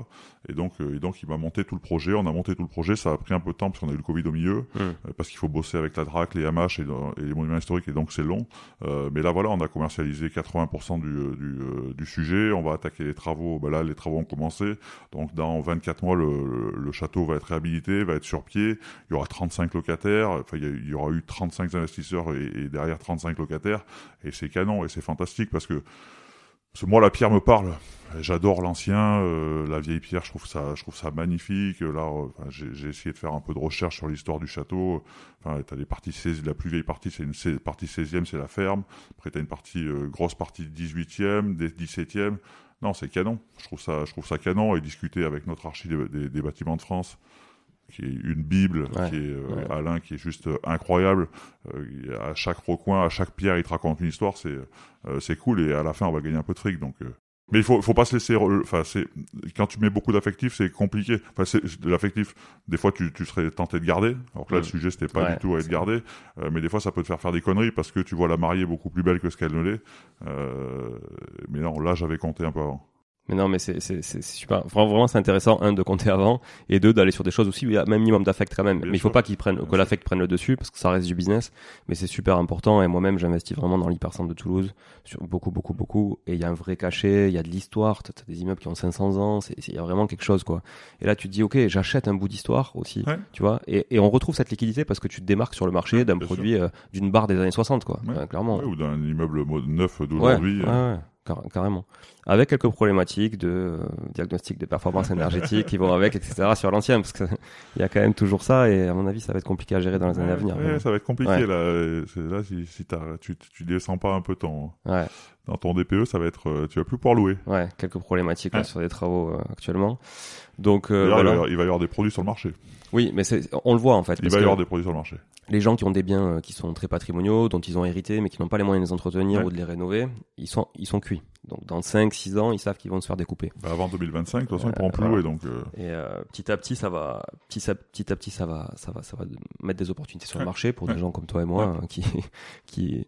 et donc, euh, et donc il m'a monté tout le projet, on a monté tout le projet, ça a pris un peu de temps parce qu'on a eu le Covid au milieu, mmh. euh, parce qu'il faut bosser avec la DRAC, les MH et, les monuments historiques, et donc c'est long, euh, mais là voilà, on a commercialisé 80% du, du, du, sujet, on va attaquer les travaux, ben là les travaux ont commencé, donc dans 24 mois le, le, château va être réhabilité, va être sur pied, il y aura 35 locataires, enfin il y, aura eu 35 investisseurs et, et derrière 35 locataires, et c'est canon, et c'est fantastique parce que parce que moi, la pierre me parle. J'adore l'ancien, euh, la vieille pierre. Je trouve ça, je trouve ça magnifique. Là, euh, j'ai essayé de faire un peu de recherche sur l'histoire du château. Enfin, t'as des parties 16, la plus vieille partie, c'est une partie 16e, c'est la ferme. Après, t'as une partie euh, grosse partie 18e, 17e. Non, c'est canon. Je trouve ça, je trouve ça canon. Et discuter avec notre archi des bâtiments de France qui est une bible, qui est euh, Alain, qui est juste euh, incroyable. Euh, à chaque recoin, à chaque pierre, il te raconte une histoire. C'est c'est cool et à la fin, on va gagner un peu de fric. Donc mais il faut, faut pas se laisser. Enfin, c'est quand tu mets beaucoup d'affectif, c'est compliqué. Enfin, c'est l'affectif. Des fois, tu, tu serais tenté de garder. Alors que là, le sujet, c'était pas du tout à être gardé. mais des fois, ça peut te faire faire des conneries parce que tu vois la mariée beaucoup plus belle que ce qu'elle ne l'est. mais non, là, j'avais compté un peu avant. Mais non, mais c'est super. Vraiment, c'est intéressant, un, de compter avant, et deux, d'aller sur des choses aussi où il y a même minimum d'affect quand même. mais il faut pas qu'ils prennent, que l'affect prenne le dessus, parce que ça reste du business. Mais c'est super important, et moi-même, j'investis vraiment dans l'hypercentre de Toulouse, sur beaucoup, beaucoup, beaucoup. Et il y a un vrai cachet, il y a de l'histoire, t'as des immeubles qui ont 500 ans, il y a vraiment quelque chose, quoi. Et là, tu te dis, ok, j'achète un bout d'histoire aussi, tu vois, et, et, on retrouve cette liquidité parce que tu te démarques sur le marché d'un produit, euh, d'une barre des années 60, quoi, clairement. ou d'un immeuble neuf d'aujourd'hui. Euh carrément. Avec quelques problématiques de euh, diagnostic de performance énergétique qui vont avec, etc. sur l'ancien, parce qu'il <laughs> y a quand même toujours ça, et à mon avis, ça va être compliqué à gérer dans les années à venir. ça va être compliqué là. Là, si, si tu, tu descends pas un peu ton, dans ton DPE, ça va être, euh, tu vas plus pouvoir louer. Ouais, quelques problématiques sur des travaux euh, actuellement. Donc, il, va y avoir des produits sur le marché. Oui, mais on le voit en fait. Il va y avoir des produits sur le marché les gens qui ont des biens euh, qui sont très patrimoniaux, dont ils ont hérité, mais qui n'ont pas les moyens de les entretenir ou de les rénover, ils sont, ils sont cuits. Donc dans 5-6 ans, ils savent qu'ils vont se faire découper. Bah avant 2025, de toute façon, ils pourront plus louer. Donc, euh. Et euh, petit à petit, ça va, petit à, petit à petit, ça va, ça va, ça va mettre des opportunités sur le <laughs> marché pour des gens comme toi et moi hein, qui, <laughs> qui,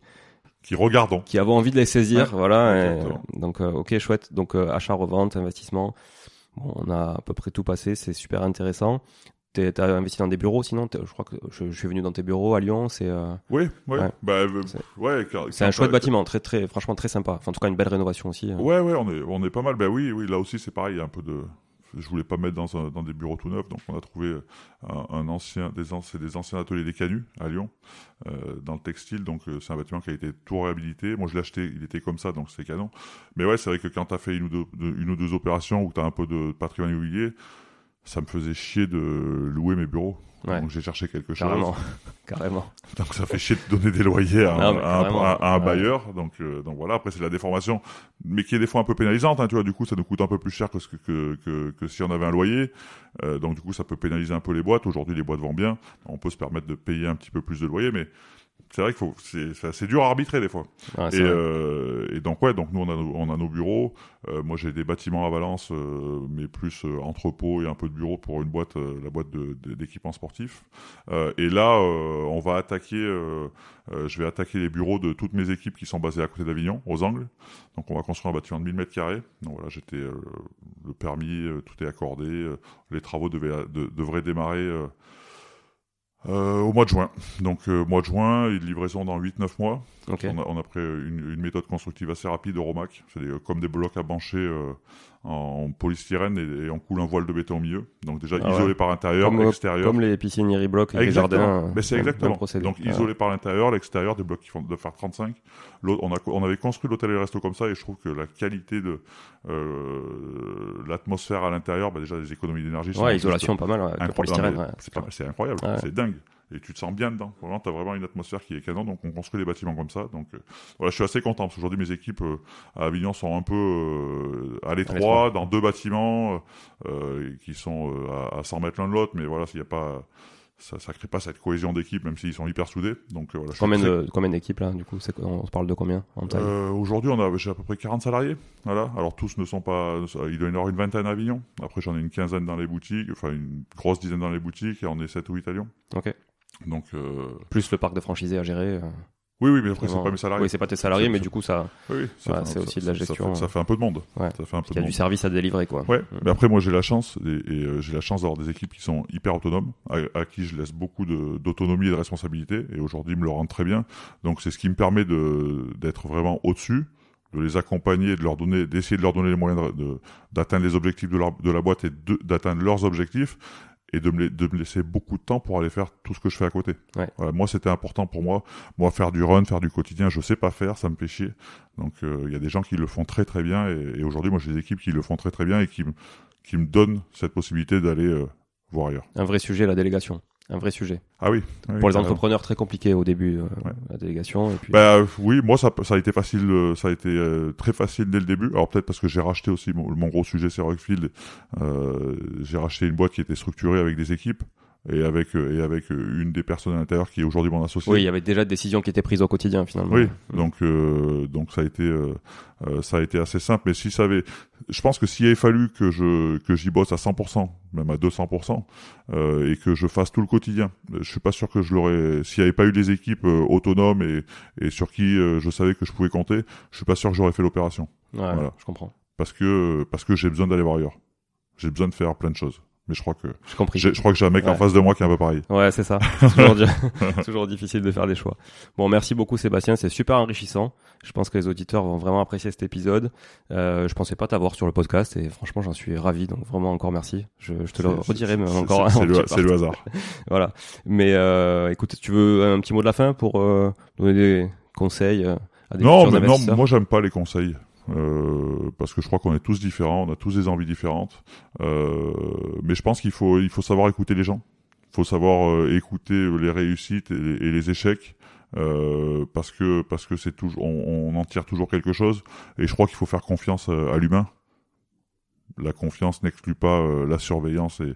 qui regardons, qui avons envie de les saisir, voilà. donc ok, chouette. Donc achat, revente, investissement. Bon, on a à peu près tout passé, c'est super intéressant. T'as investi dans des bureaux sinon Je crois que je, suis venu dans tes bureaux à Lyon. C'est euh... oui, oui. Ouais. Bah, euh, ouais c'est un chouette bâtiment, très très, franchement très sympa. Enfin, en tout cas, une belle rénovation aussi. Hein. Ouais, ouais, on est, on est pas mal. Bah oui, oui. Là aussi, c'est pareil. Un peu de. Je voulais pas mettre dans, un, dans des bureaux tout neufs, donc on a trouvé un, un ancien, des, c'est des anciens ateliers des Canuts à Lyon, euh, dans le textile. Donc euh, c'est un bâtiment qui a été tout réhabilité. Moi, je l'ai acheté, il était comme ça, donc c'est canon. Mais ouais, c'est vrai que quand t'as fait une ou deux, une ou deux opérations où t'as un peu de patrimoine immobilier ça me faisait chier de louer mes bureaux. Donc j'ai cherché quelque chose. Carrément. <laughs> Carrément. Donc ça fait chier de donner des loyers à, un, bailleur. Donc, euh, donc voilà, après c'est la déformation, mais qui est des fois un peu pénalisante. Hein, tu vois, du coup ça nous coûte un peu plus cher que, que, que, que si on avait un loyer. Euh, donc du coup ça peut pénaliser un peu les boîtes. Aujourd'hui les boîtes vont bien. On peut se permettre de payer un petit peu plus de loyer, mais c'est vrai qu'il faut, c'est dur à arbitrer des fois. et, euh, et, donc ouais, donc nous on a, on a nos bureaux. Euh, moi j'ai des bâtiments à Valence, euh, mais plus euh, entrepôt et un peu de bureau pour une boîte, la boîte d'équipements sportifs. et là, on va attaquer, je vais attaquer les bureaux de toutes mes équipes qui sont basées à côté d'Avignon, aux Angles. Donc on va construire un bâtiment de 1000 mètres carrés. Donc voilà, j'étais le permis, tout est accordé. les travaux devaient, devraient démarrer euh, au mois de juin. Donc, euh, mois de juin, une livraison dans 8-9 mois. On, a, on, a, pris une, une, méthode constructive assez rapide au Romac. C'est comme des blocs à bancher euh, en polystyrène et, on coule un voile de béton au milieu. Donc déjà ah isolé par l'intérieur, l'extérieur. Comme les piscines Iriblock et les jardins. Mais c'est exactement. Donc isolé par l'intérieur, l'extérieur, des blocs qui font de faire 35. On, a, on avait construit l'hôtel et le resto comme ça et je trouve que la qualité de euh, l'atmosphère à l'intérieur, bah déjà les économies d'énergie. Ouais, isolation pas mal. C'est incroyable, c'est dingue et tu te sens bien dedans. Vraiment, tu as vraiment une atmosphère qui est canon, donc on construit des bâtiments comme ça. Donc euh, voilà, je suis assez content parce qu'aujourd'hui mes équipes euh, à Avignon sont un peu euh, à l'étroit, dans deux bâtiments qui sont à, 100 mètres l'un de l'autre, mais voilà, s'il n'y a pas ça, ça crée pas cette cohésion d'équipe, même s'ils sont hyper soudés. Donc euh, voilà. Combien très- combien d'équipes là du coup on se parle de combien en taille? Euh, Aujourd'hui, on a j'ai à peu près 40 salariés. Voilà. Alors tous ne sont pas. Il doit y en avoir une vingtaine à Avignon. Après, j'en ai une quinzaine dans les boutiques, enfin une grosse dizaine dans les boutiques, et on est 7 ou 8 à Lyon. Ok. Donc euh, Plus le parc de franchisés à gérer. euh, oui, oui, mais après c'est pas mes salariés. Oui, c'est pas tes salariés, mais du coup ça, Oui, ça Ouais, c'est ça- aussi de la ça- ça gestion, fait- Ça fait, un peu de monde. Ouais. Ça fait un peu il y de a monde. du service à délivrer quoi. Ouais, Mm. mais après moi j'ai la chance et, et, euh, j'ai la chance d'avoir des équipes qui sont hyper autonomes, à, à qui je laisse beaucoup d'autonomie et de responsabilité, et aujourd'hui ils me le rendent très bien. Donc c'est ce qui me permet de d'être vraiment au-dessus, de les accompagner, de leur donner, d'essayer de leur donner les moyens de- de- d'atteindre les objectifs de, leur- de la boîte et d'atteindre leurs objectifs, et de me, la- de me laisser beaucoup de temps pour aller faire tout ce que je fais à côté. Ouais. Voilà, moi c'était important pour moi, moi faire du run, faire du quotidien, je sais pas faire, ça me fait chier. Donc euh, il y a des gens qui le font très très bien, et, et aujourd'hui moi j'ai des équipes qui le font très très bien et qui me qui me donne cette possibilité d'aller euh, voir ailleurs. Un vrai sujet la délégation. Un vrai sujet. Ah oui. oui, Pour les entrepreneurs, très compliqué au début, euh, Ouais. la délégation. Et puis, Bah oui, moi ça, ça a été facile, euh, ça a été euh, très facile dès le début. Alors peut-être parce que j'ai racheté aussi mon, mon gros sujet, c'est Rockfield. J'ai racheté une boîte qui était structurée avec des équipes et avec euh, et avec euh, une des personnes à l'intérieur qui est aujourd'hui mon associé. oui, il y avait déjà des décisions qui étaient prises au quotidien finalement. Oui, donc euh, donc ça a été euh, euh, ça a été assez simple. Mais si ça avait, je pense que s'il avait fallu que je que j'y bosse à 100%, même à 200%, euh, et que je fasse tout le quotidien, je suis pas sûr que je l'aurais. S'il n'y avait pas eu des équipes autonomes et et sur qui je savais que je pouvais compter, je suis pas sûr que j'aurais fait l'opération Ouais, Voilà. je comprends. parce que parce que j'ai besoin d'aller voir ailleurs. J'ai besoin de faire plein de choses. Mais je crois que J'ai compris. je crois que j'ai un mec en face de moi qui est un peu pareil. Ouais, c'est ça. <laughs> C'est toujours, <laughs> toujours difficile de faire des choix. Bon, merci beaucoup Sébastien, c'est super enrichissant. Je pense que les auditeurs vont vraiment apprécier cet épisode. Euh, je pensais pas t'avoir sur le podcast et franchement j'en suis ravi. Donc vraiment encore merci. Je, je te le redirai même c'est- encore. c'est- <laughs> le, hasard. Voilà. Mais euh, écoute, tu veux un petit mot de la fin pour euh, donner des conseils euh, à des Non, mais non, moi j'aime pas les conseils. Euh, parce que je crois qu'on est tous différents, on a tous des envies différentes. Euh, mais je pense qu'il faut, il faut savoir écouter les gens. Il faut savoir euh, écouter les réussites et, et les échecs. Parce que parce que c'est toujours on, on en tire toujours quelque chose et je crois qu'il faut faire confiance à l'humain la confiance n'exclut pas la surveillance et,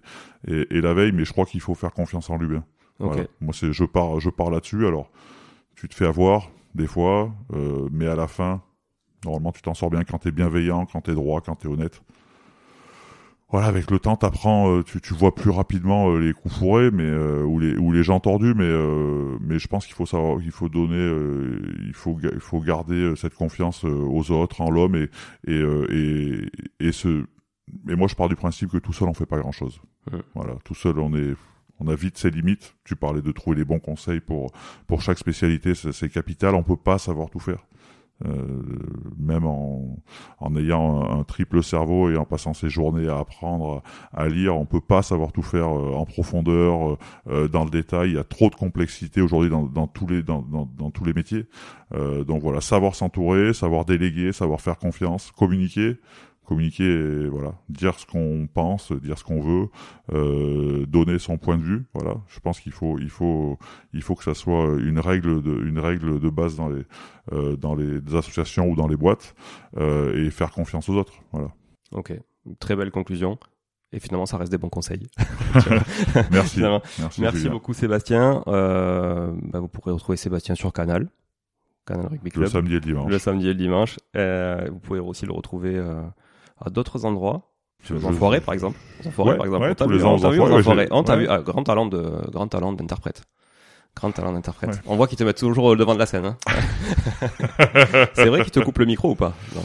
et, et la veille mais je crois qu'il faut faire confiance en l'humain voilà. Moi, c'est je pars, je pars là-dessus. Alors, tu te fais avoir des fois, mais à la fin, normalement, tu t'en sors bien quand t'es bienveillant, quand t'es droit, quand t'es honnête. Voilà, avec le temps, t'apprends, euh, tu, tu vois plus rapidement euh, les coups fourrés, mais euh, ou les ou les gens tordus, mais euh, mais je pense qu'il faut savoir, il faut donner, euh, il faut ga- il faut garder cette confiance aux autres, en l'homme et et et et ce. Et moi, je pars du principe que tout seul, on fait pas grand-chose. Mhm. Voilà, tout seul, on est on a vite ses limites. Tu parlais de trouver les bons conseils pour pour chaque spécialité, c'est c'est capital. On peut pas savoir tout faire. Euh, même en, en ayant un, un triple cerveau et en passant ses journées à apprendre à, lire, on peut pas savoir tout faire euh, en profondeur, euh, euh, dans le détail. Il y a trop de complexité aujourd'hui dans, dans tous les dans, dans, dans tous les métiers. Euh, donc voilà, savoir s'entourer, savoir déléguer, savoir faire confiance, communiquer, communiquer, et, voilà, dire ce qu'on pense, dire ce qu'on veut, euh, donner son point de vue. Voilà, je pense qu'il faut, il faut, il faut que ça soit une règle de, une règle de base dans les, euh, dans les associations ou dans les boîtes, euh, et faire confiance aux autres. Voilà. Ok. Très belle conclusion. Et finalement, ça reste des bons conseils. <laughs> <laughs> Merci. Merci, beaucoup Sébastien. Bah, vous pourrez retrouver Sébastien sur Canal, Canal Rugby Le Club, samedi et le dimanche. le samedi et le dimanche. Vous pouvez aussi le retrouver à d'autres endroits. Aux je- enfoirés, par exemple. Aux enfoirés, Ouais, par exemple. ouais, tous vu, les on ans t'a vu enfoirés, On t'a ah, grand talent de, grand talent d'interprète. Grand talent d'interprète. Ouais. On voit qu'ils te mettent toujours au devant de la scène. Hein. <laughs> C'est vrai qu'ils te coupent le micro ou pas? Non.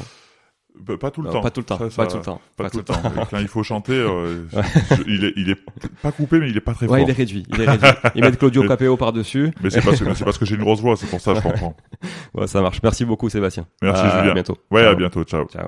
Bah, Pas tout le Non, temps. Pas tout le temps. Ça, pas tout le temps. Pas tout le temps. Et Quand il faut chanter, euh, <laughs> je- il est, il est pas coupé, mais il est pas très Ouais, fort. il est réduit. Il est réduit. Ils mettent Claudio <laughs> Capéo par-dessus. Mais c'est parce que, parce que j'ai une grosse voix, c'est pour ça, je comprends. Ouais, ça marche. Merci beaucoup, Sébastien. Merci, À Julien. bientôt. Ouais, Ciao. à bientôt, ciao. Ciao.